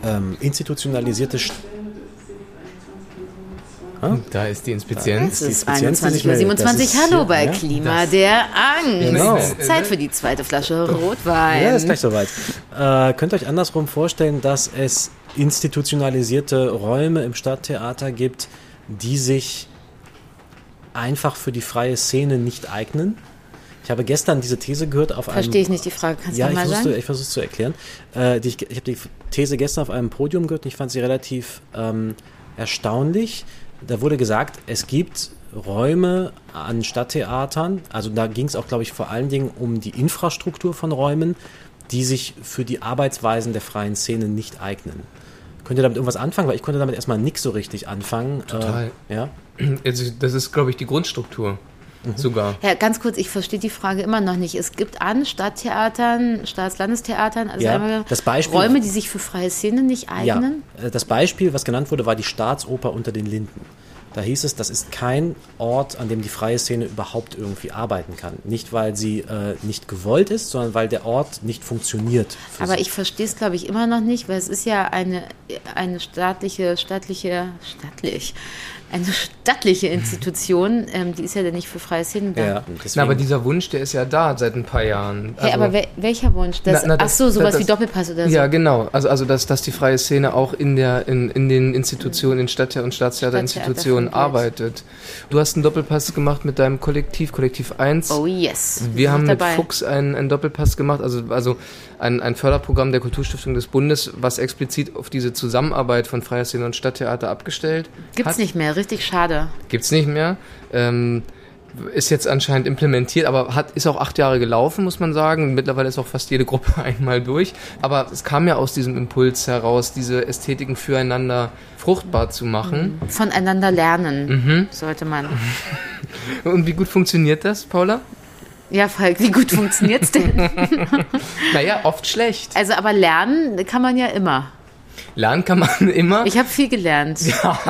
ähm, institutionalisierte da ist die Inspizienz. Es ist 21.27 Uhr. Hallo bei ja, Klima der Angst. Genau. Zeit für die zweite Flasche Rotwein. Ja, ist gleich soweit. Äh, könnt ihr euch andersrum vorstellen, dass es institutionalisierte Räume im Stadttheater gibt, die sich einfach für die freie Szene nicht eignen? Ich habe gestern diese These gehört auf Verstehe einem. Verstehe ich nicht die Frage. Kannst ja, du mal sagen? Ja, ich versuche es zu erklären. Äh, die, ich, ich habe die These gestern auf einem Podium gehört und ich fand sie relativ ähm, erstaunlich da wurde gesagt, es gibt Räume an Stadttheatern, also da ging es auch, glaube ich, vor allen Dingen um die Infrastruktur von Räumen, die sich für die Arbeitsweisen der freien Szene nicht eignen. Könnt ihr damit irgendwas anfangen? Weil ich konnte damit erstmal nichts so richtig anfangen. Total. Äh, ja? Also, das ist, glaube ich, die Grundstruktur. Sogar. Ja, ganz kurz, ich verstehe die Frage immer noch nicht. Es gibt an Stadttheatern, Staatslandestheatern, also Ja, das Beispiel- Räume, die sich für freie Szene nicht Ja, eignen. äh, das Beispiel, was genannt wurde, war die Staatsoper unter den Linden. Da hieß es, das ist kein Ort, an dem die freie Szene überhaupt irgendwie arbeiten kann. Nicht, weil sie äh, nicht gewollt ist, sondern weil der Ort nicht funktioniert. Aber sie. ich verstehe es, glaube ich, immer noch nicht, weil es ist ja eine, eine staatliche, staatliche, staatlich, eine staatliche Institution, ähm, die ist ja dann nicht für freie Szene da. ja, Na, aber dieser Wunsch, der ist ja da seit ein paar Jahren. Hey, Also- aber wel welcher Wunsch? Das, Na, na, ach das- so, sowas das- wie Doppelpass oder so. Ja, genau. Also, also dass, dass die freie Szene auch in, der, in, in den Institutionen, in Stadttheater- und Staatstheaterinstitutionen Stadttheater arbeitet. Du hast einen Doppelpass gemacht mit deinem Kollektiv, Kollektiv 1. Oh yes. Wir haben mit dabei. Fuchs einen, einen Doppelpass gemacht, also, also ein, ein Förderprogramm der Kulturstiftung des Bundes, was explizit auf diese Zusammenarbeit von Freier Szene und Stadttheater abgestellt Gibt's hat. nicht mehr, richtig schade. Gibt's nicht mehr. Ähm, ist jetzt anscheinend implementiert, aber hat, ist auch acht Jahre gelaufen, muss man sagen. Mittlerweile ist auch fast jede Gruppe einmal durch. Aber es kam ja aus diesem Impuls heraus, diese Ästhetiken füreinander fruchtbar zu machen. Voneinander lernen Mhm. sollte man. Und wie gut funktioniert das, Paula? Ja, Falk, wie gut funktioniert's denn? Naja, oft schlecht. Also, aber lernen kann man ja immer. Lernen kann man immer. Ich habe viel gelernt.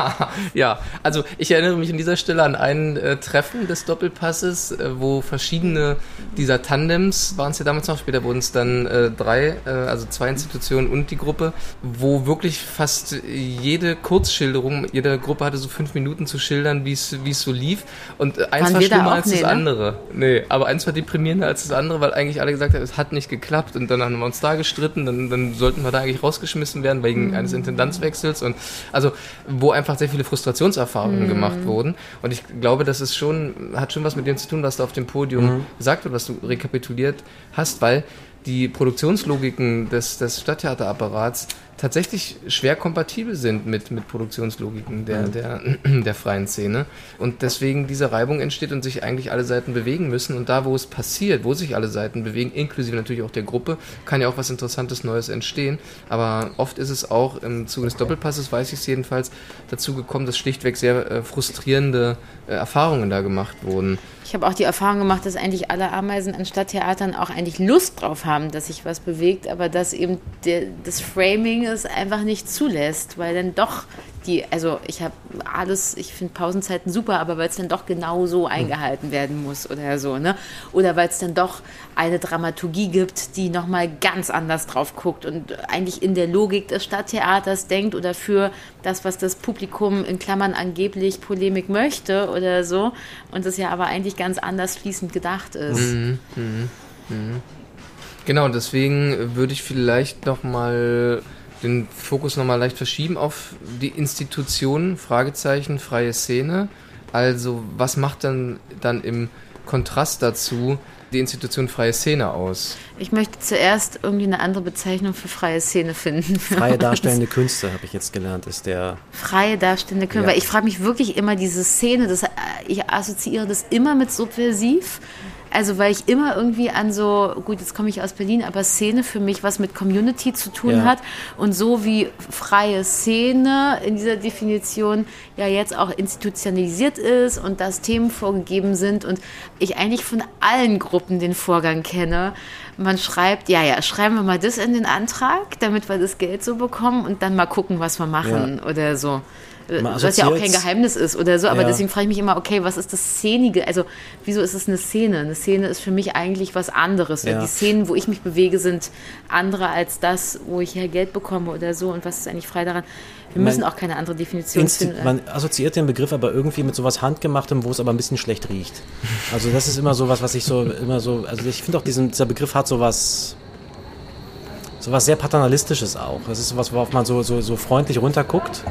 ja, also ich erinnere mich an dieser Stelle an ein äh, Treffen des Doppelpasses, äh, wo verschiedene dieser Tandems, waren es ja damals noch, später wurden es dann äh, drei, äh, also zwei Institutionen und die Gruppe, wo wirklich fast jede Kurzschilderung, jede Gruppe hatte so fünf Minuten zu schildern, wie es wie es so lief und äh, eins Waren war da schlimmer als Nee, das ne? andere. Nee, aber eins war deprimierender als das andere, weil eigentlich alle gesagt haben, es hat nicht geklappt und dann haben wir uns da gestritten, dann, dann sollten wir da eigentlich rausgeschmissen werden wegen eines Intendanzwechsels und also wo einfach sehr viele Frustrationserfahrungen gemacht wurden. Und ich glaube, das ist schon hat schon was mit dem zu tun, was da auf dem Podium gesagt wird, was du rekapituliert hast, weil die Produktionslogiken des, des Stadttheaterapparats tatsächlich schwer kompatibel sind mit, mit Produktionslogiken der, der, der freien Szene. Und deswegen diese Reibung entsteht und sich eigentlich alle Seiten bewegen müssen. Und da, wo es passiert, wo sich alle Seiten bewegen, inklusive natürlich auch der Gruppe, kann ja auch was Interessantes Neues entstehen. Aber oft ist es auch im Zuge des Doppelpasses, weiß ich es jedenfalls, dazu gekommen, dass schlichtweg sehr äh, frustrierende äh, Erfahrungen da gemacht wurden. Ich habe auch die Erfahrung gemacht, dass eigentlich alle Ameisen an Stadttheatern auch eigentlich Lust drauf haben, dass sich was bewegt, aber dass eben der, das Framing es einfach nicht zulässt, weil dann doch die, also ich habe alles, ich finde Pausenzeiten super, aber weil es dann doch genau so eingehalten werden muss oder so, ne? Oder weil es dann doch eine Dramaturgie gibt, die nochmal ganz anders drauf guckt und eigentlich in der Logik des Stadttheaters denkt oder für das, was das Publikum in Klammern angeblich Polemik möchte oder so und das ja aber eigentlich ganz anders fließend gedacht ist. Genau, deswegen würde ich vielleicht nochmal den Fokus nochmal leicht verschieben auf die Institutionen, Fragezeichen, freie Szene. Also was macht dann, dann im Kontrast dazu die Institution freie Szene aus? Ich möchte zuerst irgendwie eine andere Bezeichnung für freie Szene finden. freie darstellende Künste, habe ich jetzt gelernt, ist der. freie darstellende Künstler. Ja. Weil ich frage mich wirklich immer diese Szene, das, äh, ich assoziiere das immer mit subversiv. Also weil ich immer irgendwie an so, gut, jetzt komme ich aus Berlin, aber Szene für mich was mit Community zu tun Ja. hat. Und so wie freie Szene in dieser Definition ja jetzt auch institutionalisiert ist und dass Themen vorgegeben sind und ich eigentlich von allen Gruppen den Vorgang kenne. Man schreibt, ja, ja, schreiben wir mal das in den Antrag, damit wir das Geld so bekommen und dann mal gucken, was wir machen oder so. Äh, Was ja auch kein Geheimnis ist oder so, aber Ja. deswegen frage ich mich immer, okay, was ist das Szenige? Also, wieso ist es eine Szene? Eine Szene ist für mich eigentlich was anderes. Ja. Die Szenen, wo ich mich bewege, sind andere als das, wo ich ja Geld bekomme oder so. Und was ist eigentlich frei daran? Wir müssen Man- auch keine andere Definition Insti finden. man assoziiert den Begriff aber irgendwie mit sowas Handgemachtem, wo es aber ein bisschen schlecht riecht. Also das ist immer sowas, was ich so immer so, also ich finde auch diesen, dieser Begriff hat sowas, sowas sehr paternalistisches auch. Das ist sowas, worauf man so, so, so freundlich runterguckt.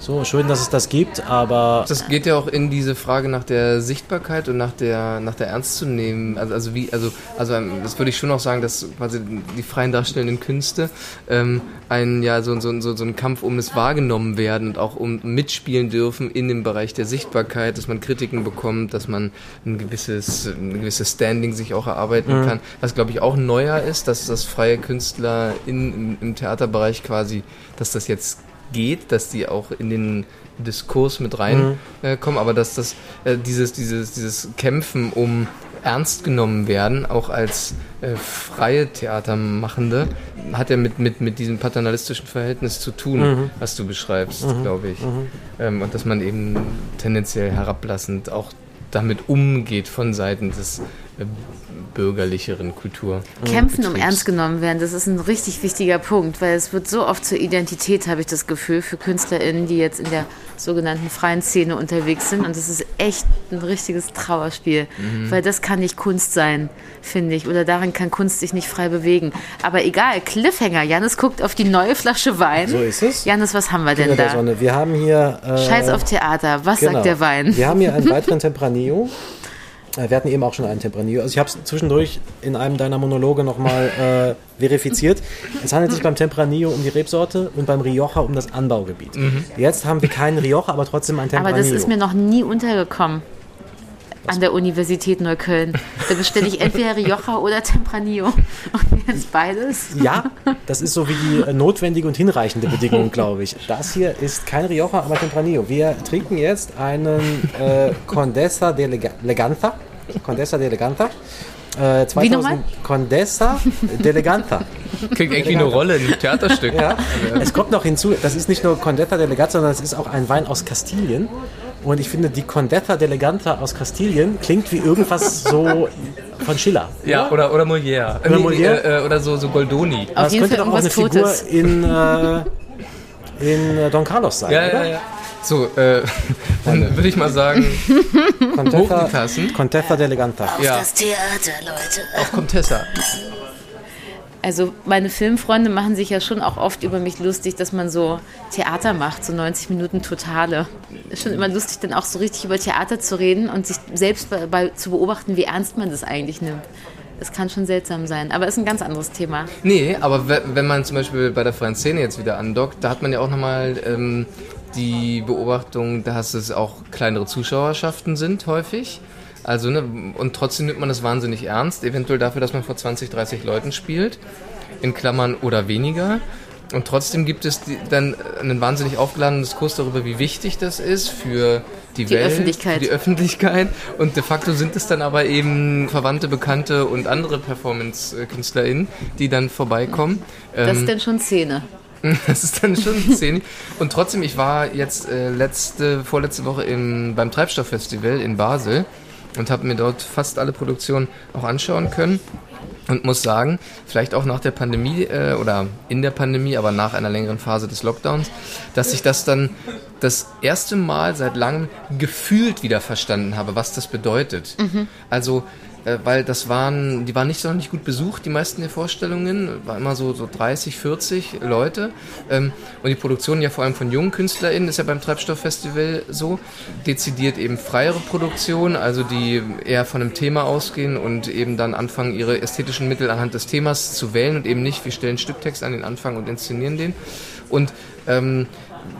So, schön, dass es das gibt, aber Das geht ja auch in diese Frage nach der Sichtbarkeit und nach der, nach der ernst zu nehmen. Also, also wie, also, also ähm, das würde ich schon auch sagen, dass quasi die freien darstellenden Künste ähm, ein ja so, so, so, so ein Kampf um das wahrgenommen werden und auch um mitspielen dürfen in dem Bereich der Sichtbarkeit, dass man Kritiken bekommt, dass man ein gewisses, ein gewisses Standing sich auch erarbeiten kann. Was glaube ich auch neuer ist, dass das freie Künstler in, im, im Theaterbereich quasi, dass das jetzt geht, dass die auch in den Diskurs mit reinkommen, äh, kommen, aber dass das äh, dieses, dieses, dieses Kämpfen um ernst genommen werden, auch als äh, freie Theatermachende, hat ja mit, mit, mit diesem paternalistischen Verhältnis zu tun, Mhm. was du beschreibst, glaube ich. Ähm, und dass man eben tendenziell herablassend auch damit umgeht von Seiten des äh, bürgerlicheren Kultur. Kämpfen um ernst genommen werden, das ist ein richtig wichtiger Punkt, weil es wird so oft zur Identität, habe ich das Gefühl, für KünstlerInnen, die jetzt in der sogenannten freien Szene unterwegs sind. Und das ist echt ein richtiges Trauerspiel, Mhm. weil das kann nicht Kunst sein, finde ich. Oder darin kann Kunst sich nicht frei bewegen. Aber egal, Cliffhanger. Janis guckt auf die neue Flasche Wein. So ist es. Janis, was haben wir Kinder denn der da? Sonne. Wir haben hier. Äh, Scheiß auf Theater. Was genau. sagt der Wein? Wir haben hier einen weiteren Tempranillo. Äh, Wir hatten eben auch schon einen Tempranillo. Also ich habe es zwischendurch in einem deiner Monologe nochmal äh, verifiziert. Es handelt sich beim Tempranillo um die Rebsorte und beim Rioja um das Anbaugebiet. Jetzt haben wir keinen Rioja, aber trotzdem einen Aber Tempranillo. das ist mir noch nie untergekommen. An der Universität Neukölln. Da bestelle ich entweder Rioja oder Tempranillo. Und jetzt beides. ja, das ist so wie die äh, notwendige und hinreichende Bedingung, glaube ich. Das hier ist kein Rioja, aber Tempranillo. Wir trinken jetzt einen äh, Condesa de Lega- Leganza. Condesa de Leganza. Äh, 2000 Wie nochmal? Condesa de Leganza. Klingt irgendwie eine Rolle in einem Theaterstück. Ja. Es kommt noch hinzu, das ist nicht nur Condetta Delegata, sondern es ist auch ein Wein aus Kastilien. Und ich finde, die Condetta Deleganta aus Kastilien klingt wie irgendwas so von Schiller. Ja, oder, oder Molière. Äh, Oder Molière? äh, oder so, so Goldoni. Aber es jeden könnte Fall doch auch eine Figur Totes. in, äh, in äh, Don Carlos sein, Ja, oder? ja, ja. So, äh, dann würde ich mal sagen, Hoch die Tassen. Condetta Deleganta. ja, Das Theater, Leute. auf Contessa. Also meine Filmfreunde machen sich ja schon auch oft über mich lustig, dass man so Theater macht, so 90 Minuten Totale. Ist schon immer lustig, dann auch so richtig über Theater zu reden und sich selbst bei, bei, zu beobachten, wie ernst man das eigentlich nimmt. Es kann schon seltsam sein, aber ist ein ganz anderes Thema. Nee, aber we- wenn man zum Beispiel bei der freien Szene jetzt wieder andockt, da hat man ja auch nochmal ähm, die Beobachtung, dass es auch kleinere Zuschauerschaften sind häufig. Also, ne, und trotzdem nimmt man das wahnsinnig ernst, eventuell dafür, dass man vor 20, 30 Leuten spielt, in Klammern oder weniger. Und trotzdem gibt es die, dann einen wahnsinnig aufgeladenen Diskurs darüber, wie wichtig das ist für die, Die Welt, Öffentlichkeit. die Öffentlichkeit. Und de facto sind es dann aber eben Verwandte, Bekannte und andere Performance-KünstlerInnen, die dann vorbeikommen. Das Ähm, ist dann schon Szene. das ist dann schon Szene. Und trotzdem, ich war jetzt äh, letzte, vorletzte Woche im, beim Treibstofffestival in Basel und habe mir dort fast alle Produktionen auch anschauen können. Und muss sagen, vielleicht auch nach der Pandemie äh, oder in der Pandemie, aber nach einer längeren Phase des Lockdowns, dass ich das dann das erste Mal seit langem gefühlt wieder verstanden habe, was das bedeutet. Also äh, weil das waren, die waren nicht sonderlich gut besucht, die meisten der Vorstellungen, war immer so, so 30, 40 Leute. Ähm, und die Produktion ja vor allem von jungen KünstlerInnen ist ja beim Treibstofffestival so. Dezidiert eben freiere Produktion, also die eher von einem Thema ausgehen und eben dann anfangen, ihre ästhetischen Mittel anhand des Themas zu wählen und eben nicht, wir stellen Stücktext an den Anfang und inszenieren den. Und ähm,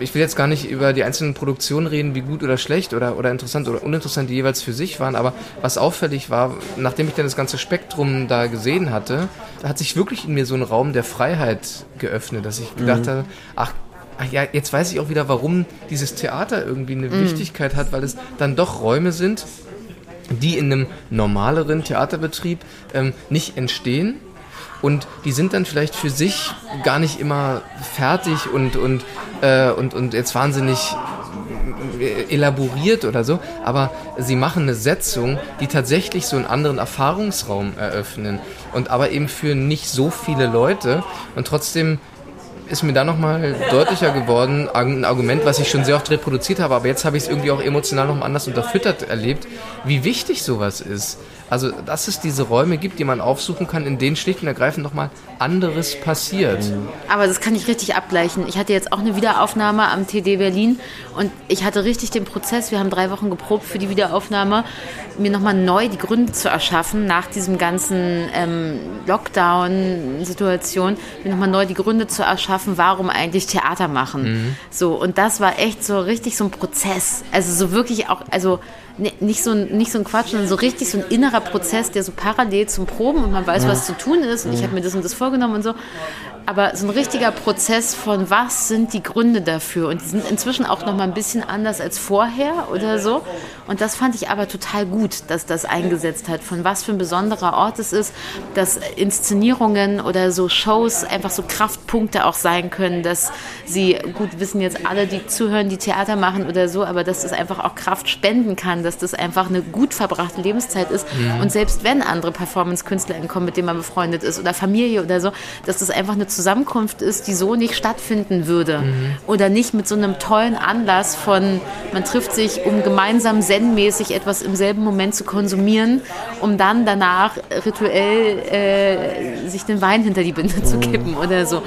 ich will jetzt gar nicht über die einzelnen Produktionen reden, wie gut oder schlecht oder, oder interessant oder uninteressant die jeweils für sich waren, aber was auffällig war, nachdem ich dann das ganze Spektrum da gesehen hatte, hat sich wirklich in mir so ein Raum der Freiheit geöffnet, dass ich gedacht habe, ach, ach ja, jetzt weiß ich auch wieder, warum dieses Theater irgendwie eine Wichtigkeit hat, weil es dann doch Räume sind, die in einem normaleren Theaterbetrieb ähm, nicht entstehen. Und die sind dann vielleicht für sich gar nicht immer fertig und, und, äh, und, und jetzt wahnsinnig elaboriert oder so, aber sie machen eine Setzung, die tatsächlich so einen anderen Erfahrungsraum eröffnen. Und aber eben für nicht so viele Leute und trotzdem ist mir da nochmal deutlicher geworden, ein Argument, was ich schon sehr oft reproduziert habe, aber jetzt habe ich es irgendwie auch emotional nochmal anders unterfüttert erlebt, wie wichtig sowas ist. Also, dass es diese Räume gibt, die man aufsuchen kann, in denen schlicht und ergreifend nochmal anderes passiert. Aber das kann ich richtig abgleichen. Ich hatte jetzt auch eine Wiederaufnahme am TD Berlin und ich hatte richtig den Prozess, wir haben drei Wochen geprobt für die Wiederaufnahme, mir nochmal neu die Gründe zu erschaffen, nach diesem ganzen ähm, Lockdown-Situation, mir nochmal neu die Gründe zu erschaffen, warum eigentlich Theater machen. So, und das war echt so richtig so ein Prozess. Also so wirklich auch, also nicht so, ein- nicht so ein Quatsch, sondern so richtig so ein innerer Prozess, der so parallel zum Proben und man weiß, was zu tun ist und ich habe mir das und das vorgenommen und so. Aber so ein richtiger Prozess von was sind die Gründe dafür? Und die sind inzwischen auch noch mal ein bisschen anders als vorher oder so. Und das fand ich aber total gut, dass das eingesetzt hat, von was für ein besonderer Ort es ist, dass Inszenierungen oder so Shows einfach so Kraftpunkte auch sein können, dass sie, gut wissen jetzt alle, die zuhören, die Theater machen oder so, aber dass es einfach auch Kraft spenden kann, dass das einfach eine gut verbrachte Lebenszeit ist. Mhm. und selbst wenn andere Performance-Künstler kommen, mit denen man befreundet ist oder Familie oder so, dass das einfach eine Zusammenkunft ist, die so nicht stattfinden würde mhm. oder nicht mit so einem tollen Anlass von, man trifft sich, um gemeinsam selbst zen etwas im selben Moment zu konsumieren, um dann danach rituell äh, sich den Wein hinter die Binde zu kippen oder so.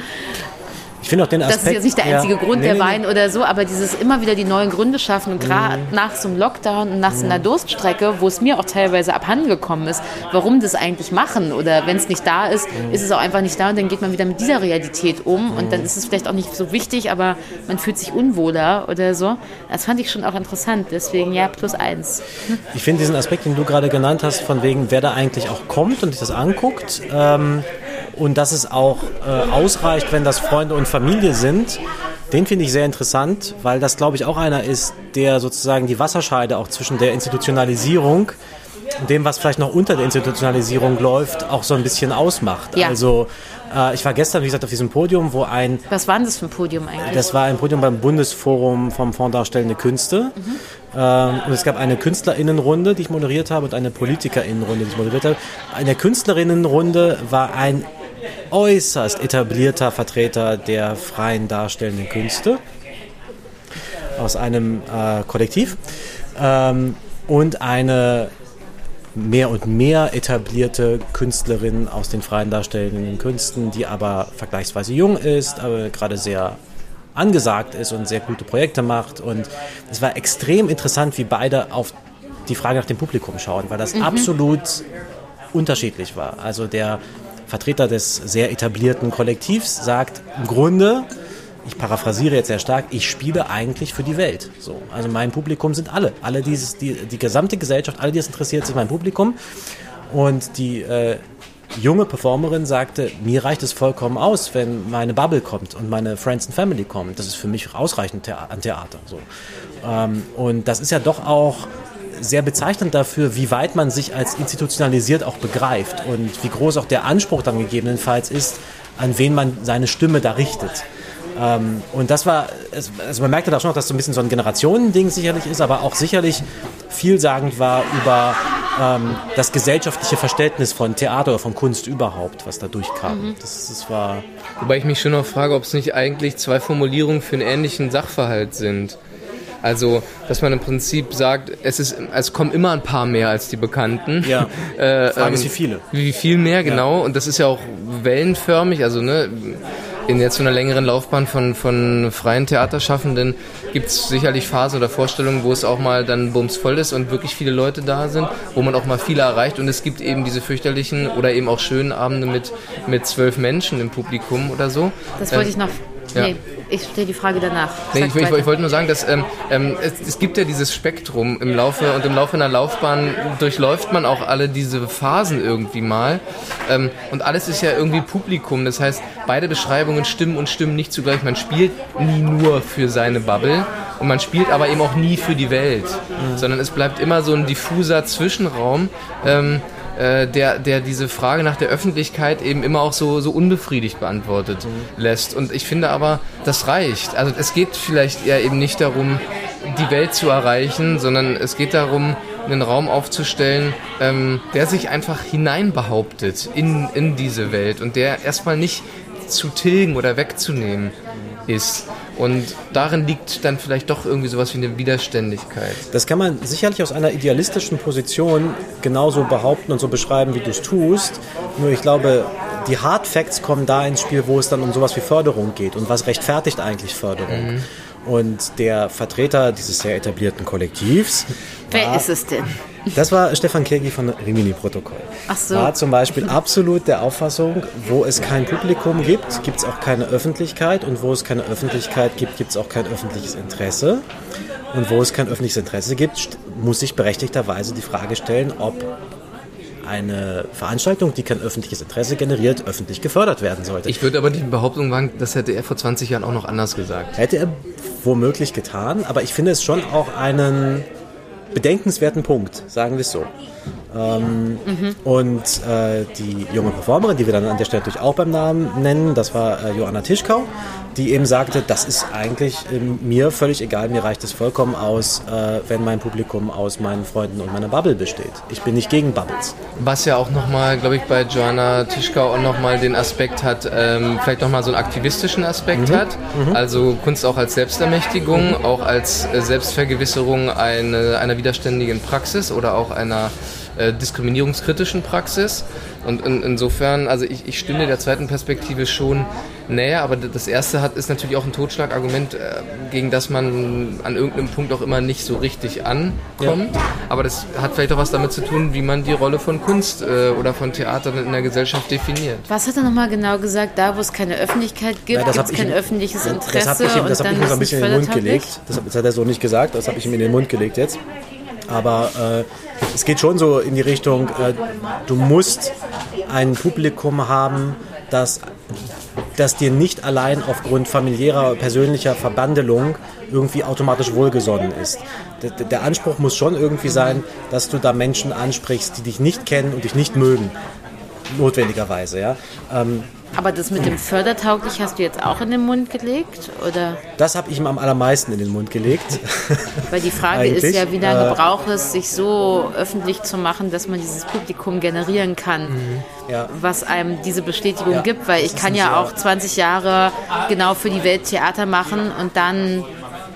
Ich finde auch den Aspekt. Das ist jetzt nicht der einzige ja, Grund, nee, der Wein oder so, aber dieses immer wieder die neuen Gründe schaffen und gerade mhm. nach so einem Lockdown und nach so einer mhm. Durststrecke, wo es mir auch teilweise abhanden gekommen ist, warum das eigentlich machen oder wenn es nicht da ist, mhm. ist es auch einfach nicht da und dann geht man wieder mit dieser Realität um und dann ist es vielleicht auch nicht so wichtig, aber man fühlt sich unwohler oder so. Das fand ich schon auch interessant, deswegen ja, plus eins. Ich finde diesen Aspekt, den du gerade genannt hast, von wegen, wer da eigentlich auch kommt und sich das anguckt, ähm, und dass es auch äh, ausreicht, wenn das Freunde und Familie sind. Den finde ich sehr interessant, weil das, glaube ich, auch einer ist, der sozusagen die Wasserscheide auch zwischen der Institutionalisierung und dem, was vielleicht noch unter der Institutionalisierung läuft, auch so ein bisschen ausmacht. Ja. Also äh, ich war gestern, wie gesagt, auf diesem Podium, wo ein... Was war denn das für ein Podium eigentlich? Das war ein Podium beim Bundesforum vom Fonds Darstellende Künste. Mhm. Ähm, und es gab eine Künstlerinnenrunde, die ich moderiert habe, und eine Politikerinnenrunde, die ich moderiert habe. In der Künstlerinnenrunde war ein äußerst etablierter Vertreter der freien darstellenden Künste aus einem äh, Kollektiv ähm, und eine mehr und mehr etablierte Künstlerin aus den freien darstellenden Künsten, die aber vergleichsweise jung ist, aber gerade sehr angesagt ist und sehr gute Projekte macht. Und es war extrem interessant, wie beide auf die Frage nach dem Publikum schauen, weil das mhm. absolut unterschiedlich war. Also der Vertreter des sehr etablierten Kollektivs sagt im Grunde, ich paraphrasiere jetzt sehr stark, ich spiele eigentlich für die Welt. So, also mein Publikum sind alle, alle dieses, die, die gesamte Gesellschaft, alle, die es interessiert, sind mein Publikum. Und die äh, junge Performerin sagte, mir reicht es vollkommen aus, wenn meine Bubble kommt und meine Friends and Family kommen. Das ist für mich ausreichend an Theater. So. Ähm, und das ist ja doch auch sehr bezeichnend dafür, wie weit man sich als institutionalisiert auch begreift und wie groß auch der Anspruch dann gegebenenfalls ist, an wen man seine Stimme da richtet. Ähm, und das war, also man merkte da schon noch, dass so ein bisschen so ein Generationending sicherlich ist, aber auch sicherlich vielsagend war über ähm, das gesellschaftliche Verständnis von Theater oder von Kunst überhaupt, was da durchkam. Mhm. Das, das war Wobei ich mich schon noch frage, ob es nicht eigentlich zwei Formulierungen für einen ähnlichen Sachverhalt sind. Also, dass man im Prinzip sagt, es ist, es kommen immer ein paar mehr als die Bekannten. Ja. Äh, Frage ähm, ist, wie viele? Wie viel mehr, genau. Ja. Und das ist ja auch wellenförmig. Also, ne, in jetzt so einer längeren Laufbahn von, von freien Theaterschaffenden gibt es sicherlich Phasen oder Vorstellungen, wo es auch mal dann bumsvoll ist und wirklich viele Leute da sind, wo man auch mal viele erreicht. Und es gibt eben diese fürchterlichen oder eben auch schönen Abende mit, mit zwölf Menschen im Publikum oder so. Das wollte ähm, ich noch. Ja. Nee, ich stelle die Frage danach. Nee, ich, ich, ich, wollte nur sagen, dass ähm, ähm, es, es, gibt ja dieses Spektrum im Laufe und im Laufe einer Laufbahn durchläuft man auch alle diese Phasen irgendwie mal. Ähm, und alles ist ja irgendwie Publikum. Das heißt, beide Beschreibungen stimmen und stimmen nicht zugleich. Man spielt nie nur für seine Bubble und man spielt aber eben auch nie für die Welt, mhm. sondern es bleibt immer so ein diffuser Zwischenraum. Ähm, äh, der, der diese Frage nach der Öffentlichkeit eben immer auch so, so unbefriedigt beantwortet mhm. lässt. Und ich finde aber, das reicht. Also es geht vielleicht eher eben nicht darum, die Welt zu erreichen, sondern es geht darum, einen Raum aufzustellen, ähm, der sich einfach hineinbehauptet in, in diese Welt und der erstmal nicht zu tilgen oder wegzunehmen ist. Und darin liegt dann vielleicht doch irgendwie sowas wie eine Widerständigkeit. Das kann man sicherlich aus einer idealistischen Position genauso behaupten und so beschreiben, wie du es tust. Nur ich glaube, die Hard Facts kommen da ins Spiel, wo es dann um sowas wie Förderung geht und was rechtfertigt eigentlich Förderung. Mhm. Und der Vertreter dieses sehr etablierten Kollektivs. Wer war, ist es denn? Das war Stefan Kirgi von Rimini-Protokoll. Ach so. War zum Beispiel absolut der Auffassung, wo es kein Publikum gibt, gibt es auch keine Öffentlichkeit. Und wo es keine Öffentlichkeit gibt, gibt es auch kein öffentliches Interesse. Und wo es kein öffentliches Interesse gibt, muss sich berechtigterweise die Frage stellen, ob eine Veranstaltung, die kein öffentliches Interesse generiert, öffentlich gefördert werden sollte. Ich würde aber die Behauptung wagen, das hätte er vor 20 Jahren auch noch anders gesagt. Hätte er womöglich getan, aber ich finde es schon auch einen bedenkenswerten Punkt, sagen wir es so. Ähm, mhm. Und äh, die junge Performerin, die wir dann an der Stelle natürlich auch beim Namen nennen, das war äh, Joanna Tischkau, die eben sagte, das ist eigentlich äh, mir völlig egal, mir reicht es vollkommen aus, äh, wenn mein Publikum aus meinen Freunden und meiner Bubble besteht. Ich bin nicht gegen Bubbles. Was ja auch nochmal, glaube ich, bei Joanna Tischkau auch nochmal den Aspekt hat, ähm, vielleicht nochmal so einen aktivistischen Aspekt mhm. hat. Mhm. Also Kunst auch als Selbstermächtigung, auch als äh, Selbstvergewisserung eine, einer widerständigen Praxis oder auch einer äh, diskriminierungskritischen Praxis. Und in, insofern, also ich, ich stimme der zweiten Perspektive schon näher, aber das erste hat, ist natürlich auch ein Totschlagargument, äh, gegen das man an irgendeinem Punkt auch immer nicht so richtig ankommt. Ja. Aber das hat vielleicht auch was damit zu tun, wie man die Rolle von Kunst äh, oder von Theater in der Gesellschaft definiert. Was hat er nochmal genau gesagt? Da, wo es keine Öffentlichkeit gibt, ja, gibt es kein öffentliches Interesse. Das habe ich ihm, das hab ich ihm so ein bisschen in den Mund gelegt. Das, das hat er so nicht gesagt, das habe ich ihm in den Mund gelegt jetzt. Aber äh, es geht schon so in die Richtung, äh, du musst ein Publikum haben, das, das dir nicht allein aufgrund familiärer, persönlicher Verbandelung irgendwie automatisch wohlgesonnen ist. Der, der Anspruch muss schon irgendwie sein, dass du da Menschen ansprichst, die dich nicht kennen und dich nicht mögen. Notwendigerweise, ja. Ähm, aber das mit dem fördertauglich hast du jetzt auch in den Mund gelegt? Oder? Das habe ich ihm am allermeisten in den Mund gelegt. Weil die Frage ist ja, wie lange äh, braucht es, sich so öffentlich zu machen, dass man dieses Publikum generieren kann, mhm. ja. was einem diese Bestätigung ja, gibt. Weil ich kann ja auch 20 Jahre genau für die Welt Theater machen und dann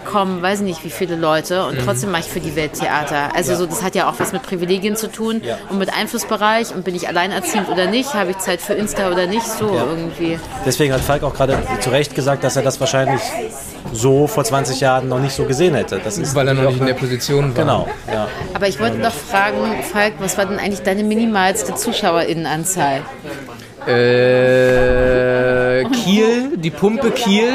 kommen, weiß nicht wie viele Leute und mhm. trotzdem mache ich für die Welt Theater. Also ja. so, das hat ja auch was mit Privilegien zu tun ja. und mit Einflussbereich und bin ich alleinerziehend oder nicht, habe ich Zeit für Insta oder nicht, so ja. irgendwie. Deswegen hat Falk auch gerade zu Recht gesagt, dass er das wahrscheinlich so vor 20 Jahren noch nicht so gesehen hätte. Das ist Weil er noch nicht in der Position war. Genau, ja. Aber ich wollte noch fragen, Falk, was war denn eigentlich deine minimalste Zuschauerinnenanzahl? Äh, Kiel, die Pumpe Kiel,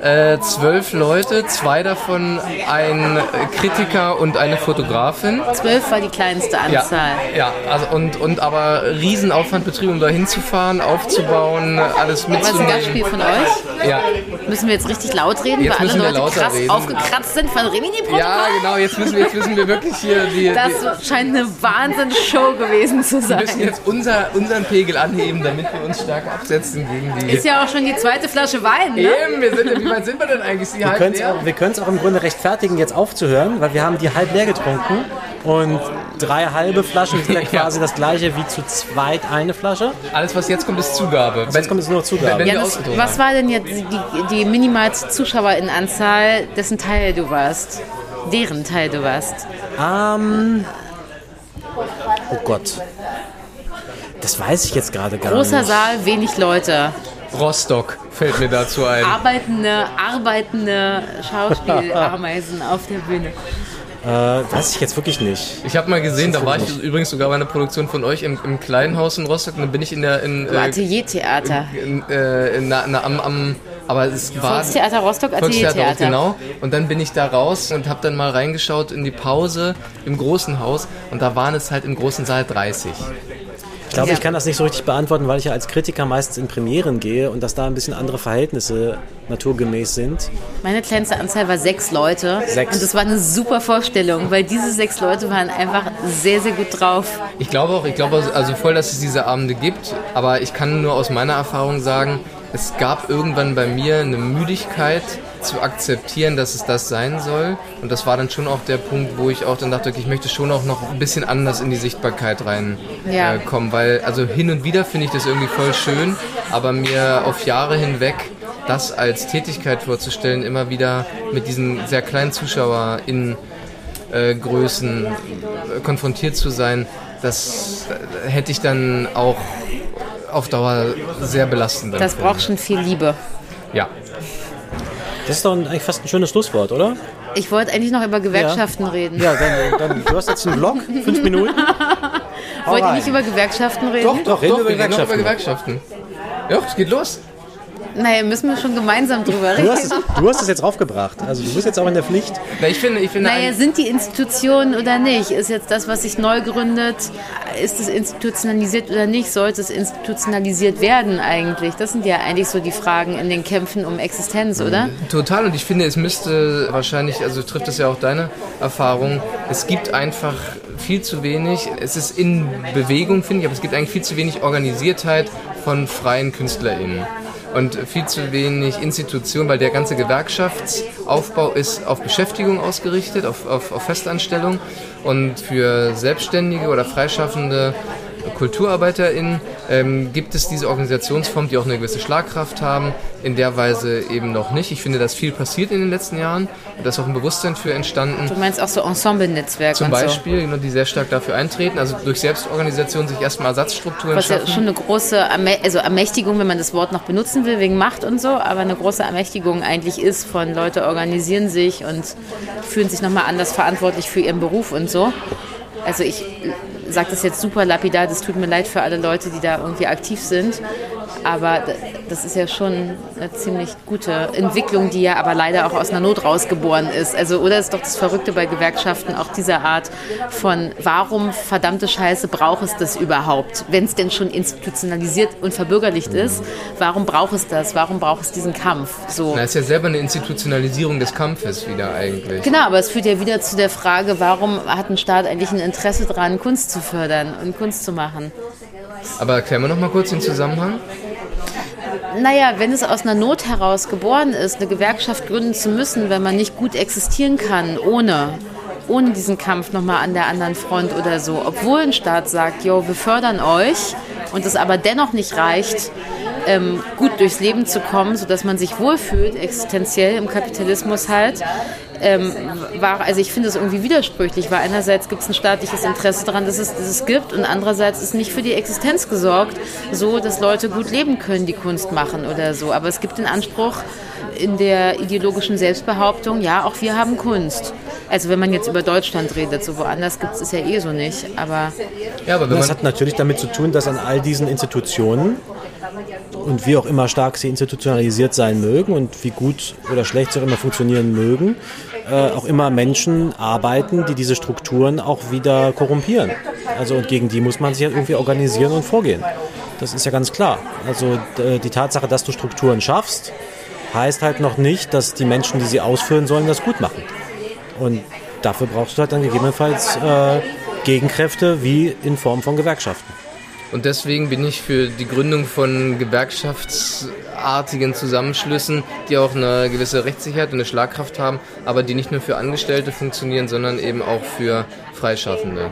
äh, zwölf Leute, zwei davon ein Kritiker und eine Fotografin. Zwölf war die kleinste Anzahl. Ja, ja also und, und aber Riesenaufwand betrieben, um da hinzufahren, aufzubauen, alles mitzunehmen. War das ein Gastspiel von euch? Ja. Müssen wir jetzt richtig laut reden, jetzt weil alle Leute krass reden. aufgekratzt sind von Rimini-Protokoll? Ja, genau, jetzt müssen wir, jetzt müssen wir wirklich hier die... Das die, scheint eine Wahnsinnsshow gewesen zu sein. Wir müssen jetzt unser, unseren Pegel anheben, damit wir uns stark absetzen gegen die... Ist ja auch schon die zweite Flasche Wein, ne? Eben, wir sind, wie weit sind wir denn eigentlich? wir können es auch, auch im Grunde rechtfertigen, jetzt aufzuhören, weil wir haben die halb leer getrunken und drei halbe Flaschen sind ja quasi ja. das gleiche wie zu zweit eine Flasche. Alles, was jetzt kommt, ist Zugabe. Was jetzt kommt, ist nur Zugabe. Wenn, wenn Janus, was war denn jetzt die, die minimalste Zuschauerinnenanzahl, dessen Teil du warst? Deren Teil du warst? Ähm. Oh Gott. Das weiß ich jetzt gerade gar Großer nicht. Großer Saal, wenig Leute. Rostock fällt mir dazu ein. Arbeitende, arbeitende Schauspielameisen auf der Bühne. Äh, weiß ich jetzt wirklich nicht. Ich habe mal gesehen, da war ich nicht. übrigens sogar bei einer Produktion von euch im, im kleinen Haus in Rostock. Dann bin ich in der in, äh, Ateliertheater. In, äh, in, na, na, am, am aber es war Volkstheater Rostock Ateliertheater. Genau. Und dann bin ich da raus und habe dann mal reingeschaut in die Pause im großen Haus und da waren es halt im großen Saal 30. Ich glaube, ja. ich kann das nicht so richtig beantworten, weil ich ja als Kritiker meistens in Premieren gehe und dass da ein bisschen andere Verhältnisse naturgemäß sind. Meine kleinste Anzahl war sechs Leute. Sechs. Und das war eine super Vorstellung, weil diese sechs Leute waren einfach sehr, sehr gut drauf. Ich glaube auch, ich glaube also voll, dass es diese Abende gibt, aber ich kann nur aus meiner Erfahrung sagen, es gab irgendwann bei mir eine Müdigkeit zu akzeptieren, dass es das sein soll. Und das war dann schon auch der Punkt, wo ich auch dann dachte, okay, ich möchte schon auch noch ein bisschen anders in die Sichtbarkeit reinkommen. Äh, weil, also hin und wieder finde ich das irgendwie voll schön, aber mir auf Jahre hinweg das als Tätigkeit vorzustellen, immer wieder mit diesen sehr kleinen ZuschauerInnen äh, Größen äh, konfrontiert zu sein, das äh, hätte ich dann auch auf Dauer sehr belastend. Das braucht schon viel Liebe. Ja. Das ist doch eigentlich fast ein schönes Schlusswort, oder? Ich wollte eigentlich noch über Gewerkschaften ja. reden. Ja, dann, dann, du hast jetzt einen Blog, fünf Minuten. Wollt ihr nicht über Gewerkschaften reden? Doch, doch, reden doch, wir über Gewerkschaften. über Gewerkschaften. Ja, es geht los. Naja, müssen wir schon gemeinsam drüber Du reden. hast, es, du hast es jetzt raufgebracht. Also du bist jetzt auch in der Pflicht. Na, ich finde, ich finde Naja, sind die Institutionen oder nicht? Ist jetzt das, was sich neu gründet, ist es institutionalisiert oder nicht? Sollte es institutionalisiert werden eigentlich? Das sind ja eigentlich so die Fragen in den Kämpfen um Existenz, oder? Total und ich finde, es müsste wahrscheinlich, also trifft es ja auch deine Erfahrung, es gibt einfach viel zu wenig, es ist in Bewegung, finde ich, aber es gibt eigentlich viel zu wenig Organisiertheit von freien KünstlerInnen. Und viel zu wenig Institution, weil der ganze Gewerkschaftsaufbau ist auf Beschäftigung ausgerichtet, auf, auf, auf Festanstellung. Und für Selbstständige oder Freischaffende KulturarbeiterInnen ähm, gibt es diese Organisationsform, die auch eine gewisse Schlagkraft haben, in der Weise eben noch nicht. Ich finde, dass viel passiert in den letzten Jahren und da ist auch ein Bewusstsein für entstanden. Du meinst auch so Ensemble-Netzwerke Zum und so. Beispiel, genau, die sehr stark dafür eintreten, also durch Selbstorganisation sich erstmal Ersatzstrukturen Was ja schaffen. schon eine große also Ermächtigung, wenn man das Wort noch benutzen will, wegen Macht und so, aber eine große Ermächtigung eigentlich ist von Leute organisieren sich und fühlen sich nochmal anders verantwortlich für ihren Beruf und so. Also ich sage das jetzt super lapidar, das tut mir leid für alle Leute, die da irgendwie aktiv sind, aber das ist ja schon eine ziemlich gute Entwicklung, die ja aber leider auch aus einer Not rausgeboren ist. Also oder ist doch das Verrückte bei Gewerkschaften auch dieser Art von warum verdammte Scheiße braucht es das überhaupt, wenn es denn schon institutionalisiert und verbürgerlicht ist, warum braucht es das? Warum braucht es diesen Kampf? So. Na, ist ja selber eine Institutionalisierung des Kampfes wieder eigentlich. Genau, aber es führt ja wieder zu der Frage, warum hat ein Staat eigentlich ein Interesse daran, Kunst zu fördern und Kunst zu machen? Aber erklären wir noch mal kurz den Zusammenhang. Naja, wenn es aus einer Not heraus geboren ist, eine Gewerkschaft gründen zu müssen, wenn man nicht gut existieren kann, ohne, ohne diesen Kampf nochmal an der anderen Front oder so, obwohl ein Staat sagt, jo, wir fördern euch und es aber dennoch nicht reicht, ähm, gut durchs Leben zu kommen, sodass man sich wohlfühlt, existenziell im Kapitalismus halt, ähm, war, also ich finde es irgendwie widersprüchlich, weil einerseits gibt es ein staatliches Interesse daran, dass es, dass es gibt und andererseits ist nicht für die Existenz gesorgt, so dass Leute gut leben können, die Kunst machen oder so. Aber es gibt den Anspruch in der ideologischen Selbstbehauptung, ja, auch wir haben Kunst. Also wenn man jetzt über Deutschland redet, so woanders gibt es es ja eh so nicht. Aber Ja, aber wenn Das man hat natürlich damit zu tun, dass an all diesen Institutionen und wie auch immer stark sie institutionalisiert sein mögen und wie gut oder schlecht sie auch immer funktionieren mögen, äh, auch immer Menschen arbeiten, die diese Strukturen auch wieder korrumpieren. Also und gegen die muss man sich halt irgendwie organisieren und vorgehen. Das ist ja ganz klar. Also d- die Tatsache, dass du Strukturen schaffst, heißt halt noch nicht, dass die Menschen, die sie ausführen sollen, das gut machen. Und dafür brauchst du halt dann gegebenenfalls äh, Gegenkräfte wie in Form von Gewerkschaften. Und deswegen bin ich für die Gründung von gewerkschaftsartigen Zusammenschlüssen, die auch eine gewisse Rechtssicherheit und eine Schlagkraft haben, aber die nicht nur für Angestellte funktionieren, sondern eben auch für Freischaffende.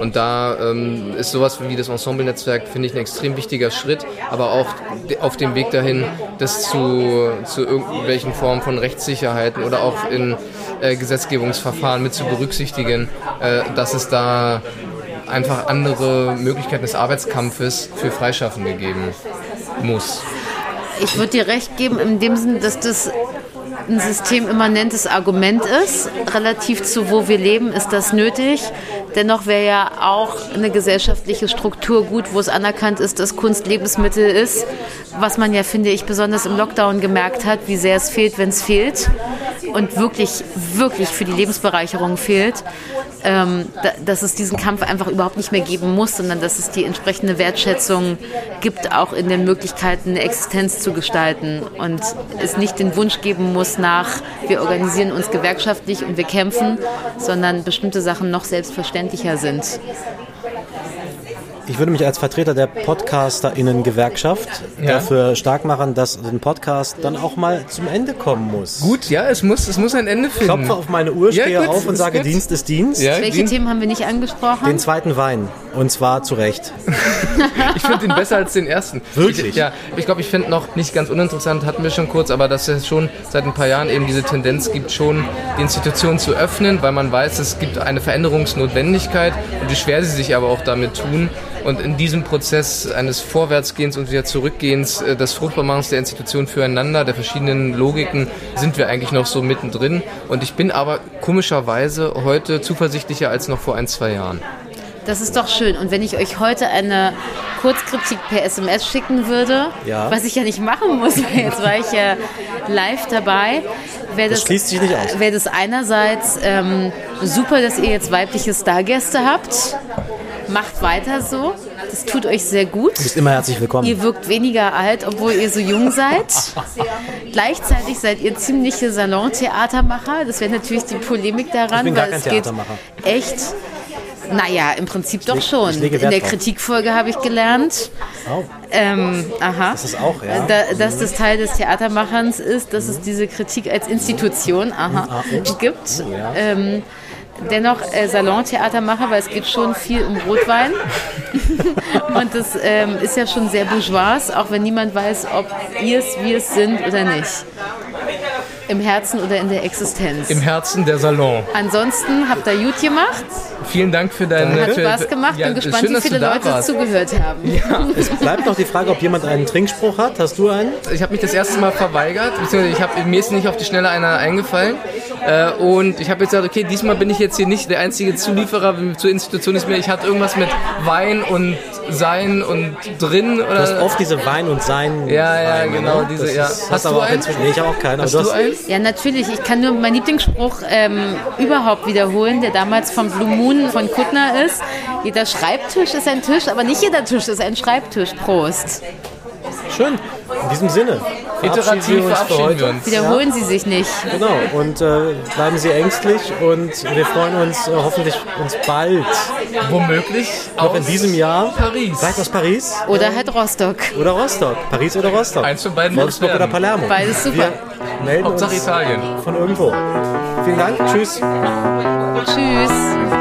Und da ähm, ist sowas wie das Ensemble-Netzwerk, finde ich, ein extrem wichtiger Schritt, aber auch auf dem Weg dahin, das zu, zu irgendwelchen Formen von Rechtssicherheiten oder auch in äh, Gesetzgebungsverfahren mit zu berücksichtigen, äh, dass es da einfach andere Möglichkeiten des Arbeitskampfes für Freischaffende geben muss. ich würde dir recht geben in dem Sinn, dass das ein systemimmanentes Argument ist. Relativ zu wo wir leben, ist das nötig. Dennoch wäre ja auch eine gesellschaftliche Struktur gut, wo es anerkannt ist, dass Kunst Lebensmittel ist. Was man ja, finde ich, besonders im Lockdown gemerkt hat, wie sehr es fehlt, wenn es fehlt. Und wirklich, wirklich für die Lebensbereicherung fehlt. Ähm, da, dass es diesen Kampf einfach überhaupt nicht mehr geben muss, sondern dass es die entsprechende Wertschätzung gibt, auch in den Möglichkeiten, eine Existenz zu gestalten. Und es nicht den Wunsch geben muss nach, wir organisieren uns gewerkschaftlich und wir kämpfen, sondern bestimmte Sachen noch selbstverständlicher sind. Ich würde mich als Vertreter der PodcasterInnen-Gewerkschaft Ja. dafür stark machen, dass ein Podcast dann auch mal zum Ende kommen muss. Gut, ja, es muss, es muss ein Ende Ich finden. klopfe auf meine Uhr, Ja, stehe gut, auf und sage, gut. Dienst ist Dienst. Ja, Welche den, Themen haben wir nicht angesprochen? Den zweiten Wein. Und zwar zu Recht. ich finde den besser als den ersten. Wirklich? Ich, ja, ich glaube, ich finde noch nicht ganz uninteressant, hatten wir schon kurz, aber dass es schon seit ein paar Jahren eben diese Tendenz gibt, schon die Institution zu öffnen, weil man weiß, es gibt eine Veränderungsnotwendigkeit und wie schwer sie sich aber auch damit tun. Und in diesem Prozess eines Vorwärtsgehens und wieder Zurückgehens, äh, des Fruchtbarmachens der Institutionen füreinander, der verschiedenen Logiken, sind wir eigentlich noch so mittendrin. Und ich bin aber komischerweise heute zuversichtlicher als noch vor ein, zwei Jahren. Das ist doch schön. Und wenn ich euch heute eine Kurzkritik per SMS schicken würde, Ja. was ich ja nicht machen muss, weil jetzt war ich ja live dabei, wäre Das das, schließt sich nicht aus. wäre das einerseits ähm, super, dass ihr jetzt weibliche Stargäste habt. Macht weiter so. Das tut euch sehr gut. Du bist immer herzlich willkommen. Ihr wirkt weniger alt, obwohl ihr so jung seid. Gleichzeitig seid ihr ziemliche Salontheatermacher. Das wäre natürlich die Polemik daran, Ich bin gar weil kein es geht Theatermacher. echt. Naja, im Prinzip doch schon. In der. Kritikfolge habe ich gelernt, Oh, ähm, aha, das ist auch, ja. da, dass das Teil des Theatermachens ist, dass es diese Kritik als Institution aha, gibt. Oh, ja. Ähm, dennoch äh, Salontheatermacher, weil es geht schon viel um Rotwein. Und das ähm, ist ja schon sehr bourgeois, auch wenn niemand weiß, ob ihr es, wir es sind oder nicht. Im Herzen oder in der Existenz. Im Herzen der Salon. Ansonsten habt ihr gut gemacht, Vielen Dank für deine. hat für, Spaß gemacht, ja, bin gespannt, schön, wie viele Leute warst. zugehört haben. Es bleibt noch die Frage, ob jemand einen Trinkspruch hat. Hast du einen? Ich habe mich das erste Mal verweigert, beziehungsweise ich hab, mir ist nicht auf die Schnelle einer eingefallen. Äh, und ich habe jetzt gesagt, okay, diesmal bin ich jetzt hier nicht der einzige Zulieferer zur Institution ist mir. Ich hatte irgendwas mit Wein und Sein und drin oder. Du hast oft diese Wein und Sein. Ja, ja, Weine, genau, ne? diese, Das ja. Ist, Hast hast du aber auch einen? inzwischen. Nee, ich habe auch keinen. Hast du hast- einen? Ja, natürlich. Ich kann nur meinen Lieblingsspruch ähm, überhaupt wiederholen, der damals vom Blue Moon von Kuttner ist. Jeder Schreibtisch ist ein Tisch, aber nicht jeder Tisch ist ein Schreibtisch. Prost. Schön. In diesem Sinne. Iterativ wir uns für verabschieden heute. wir uns. Wiederholen Sie sich nicht. Genau. Und äh, bleiben Sie ängstlich und wir freuen uns äh, hoffentlich uns bald Womöglich aus in diesem Jahr. Paris. Vielleicht aus Paris Oder halt Rostock. oder Rostock. Paris oder Rostock. Eins von beiden Wolfsburg oder. Palermo. Beides super. Wir melden Hauptsache uns Italien. von irgendwo. Vielen Dank. Tschüss. Tschüss.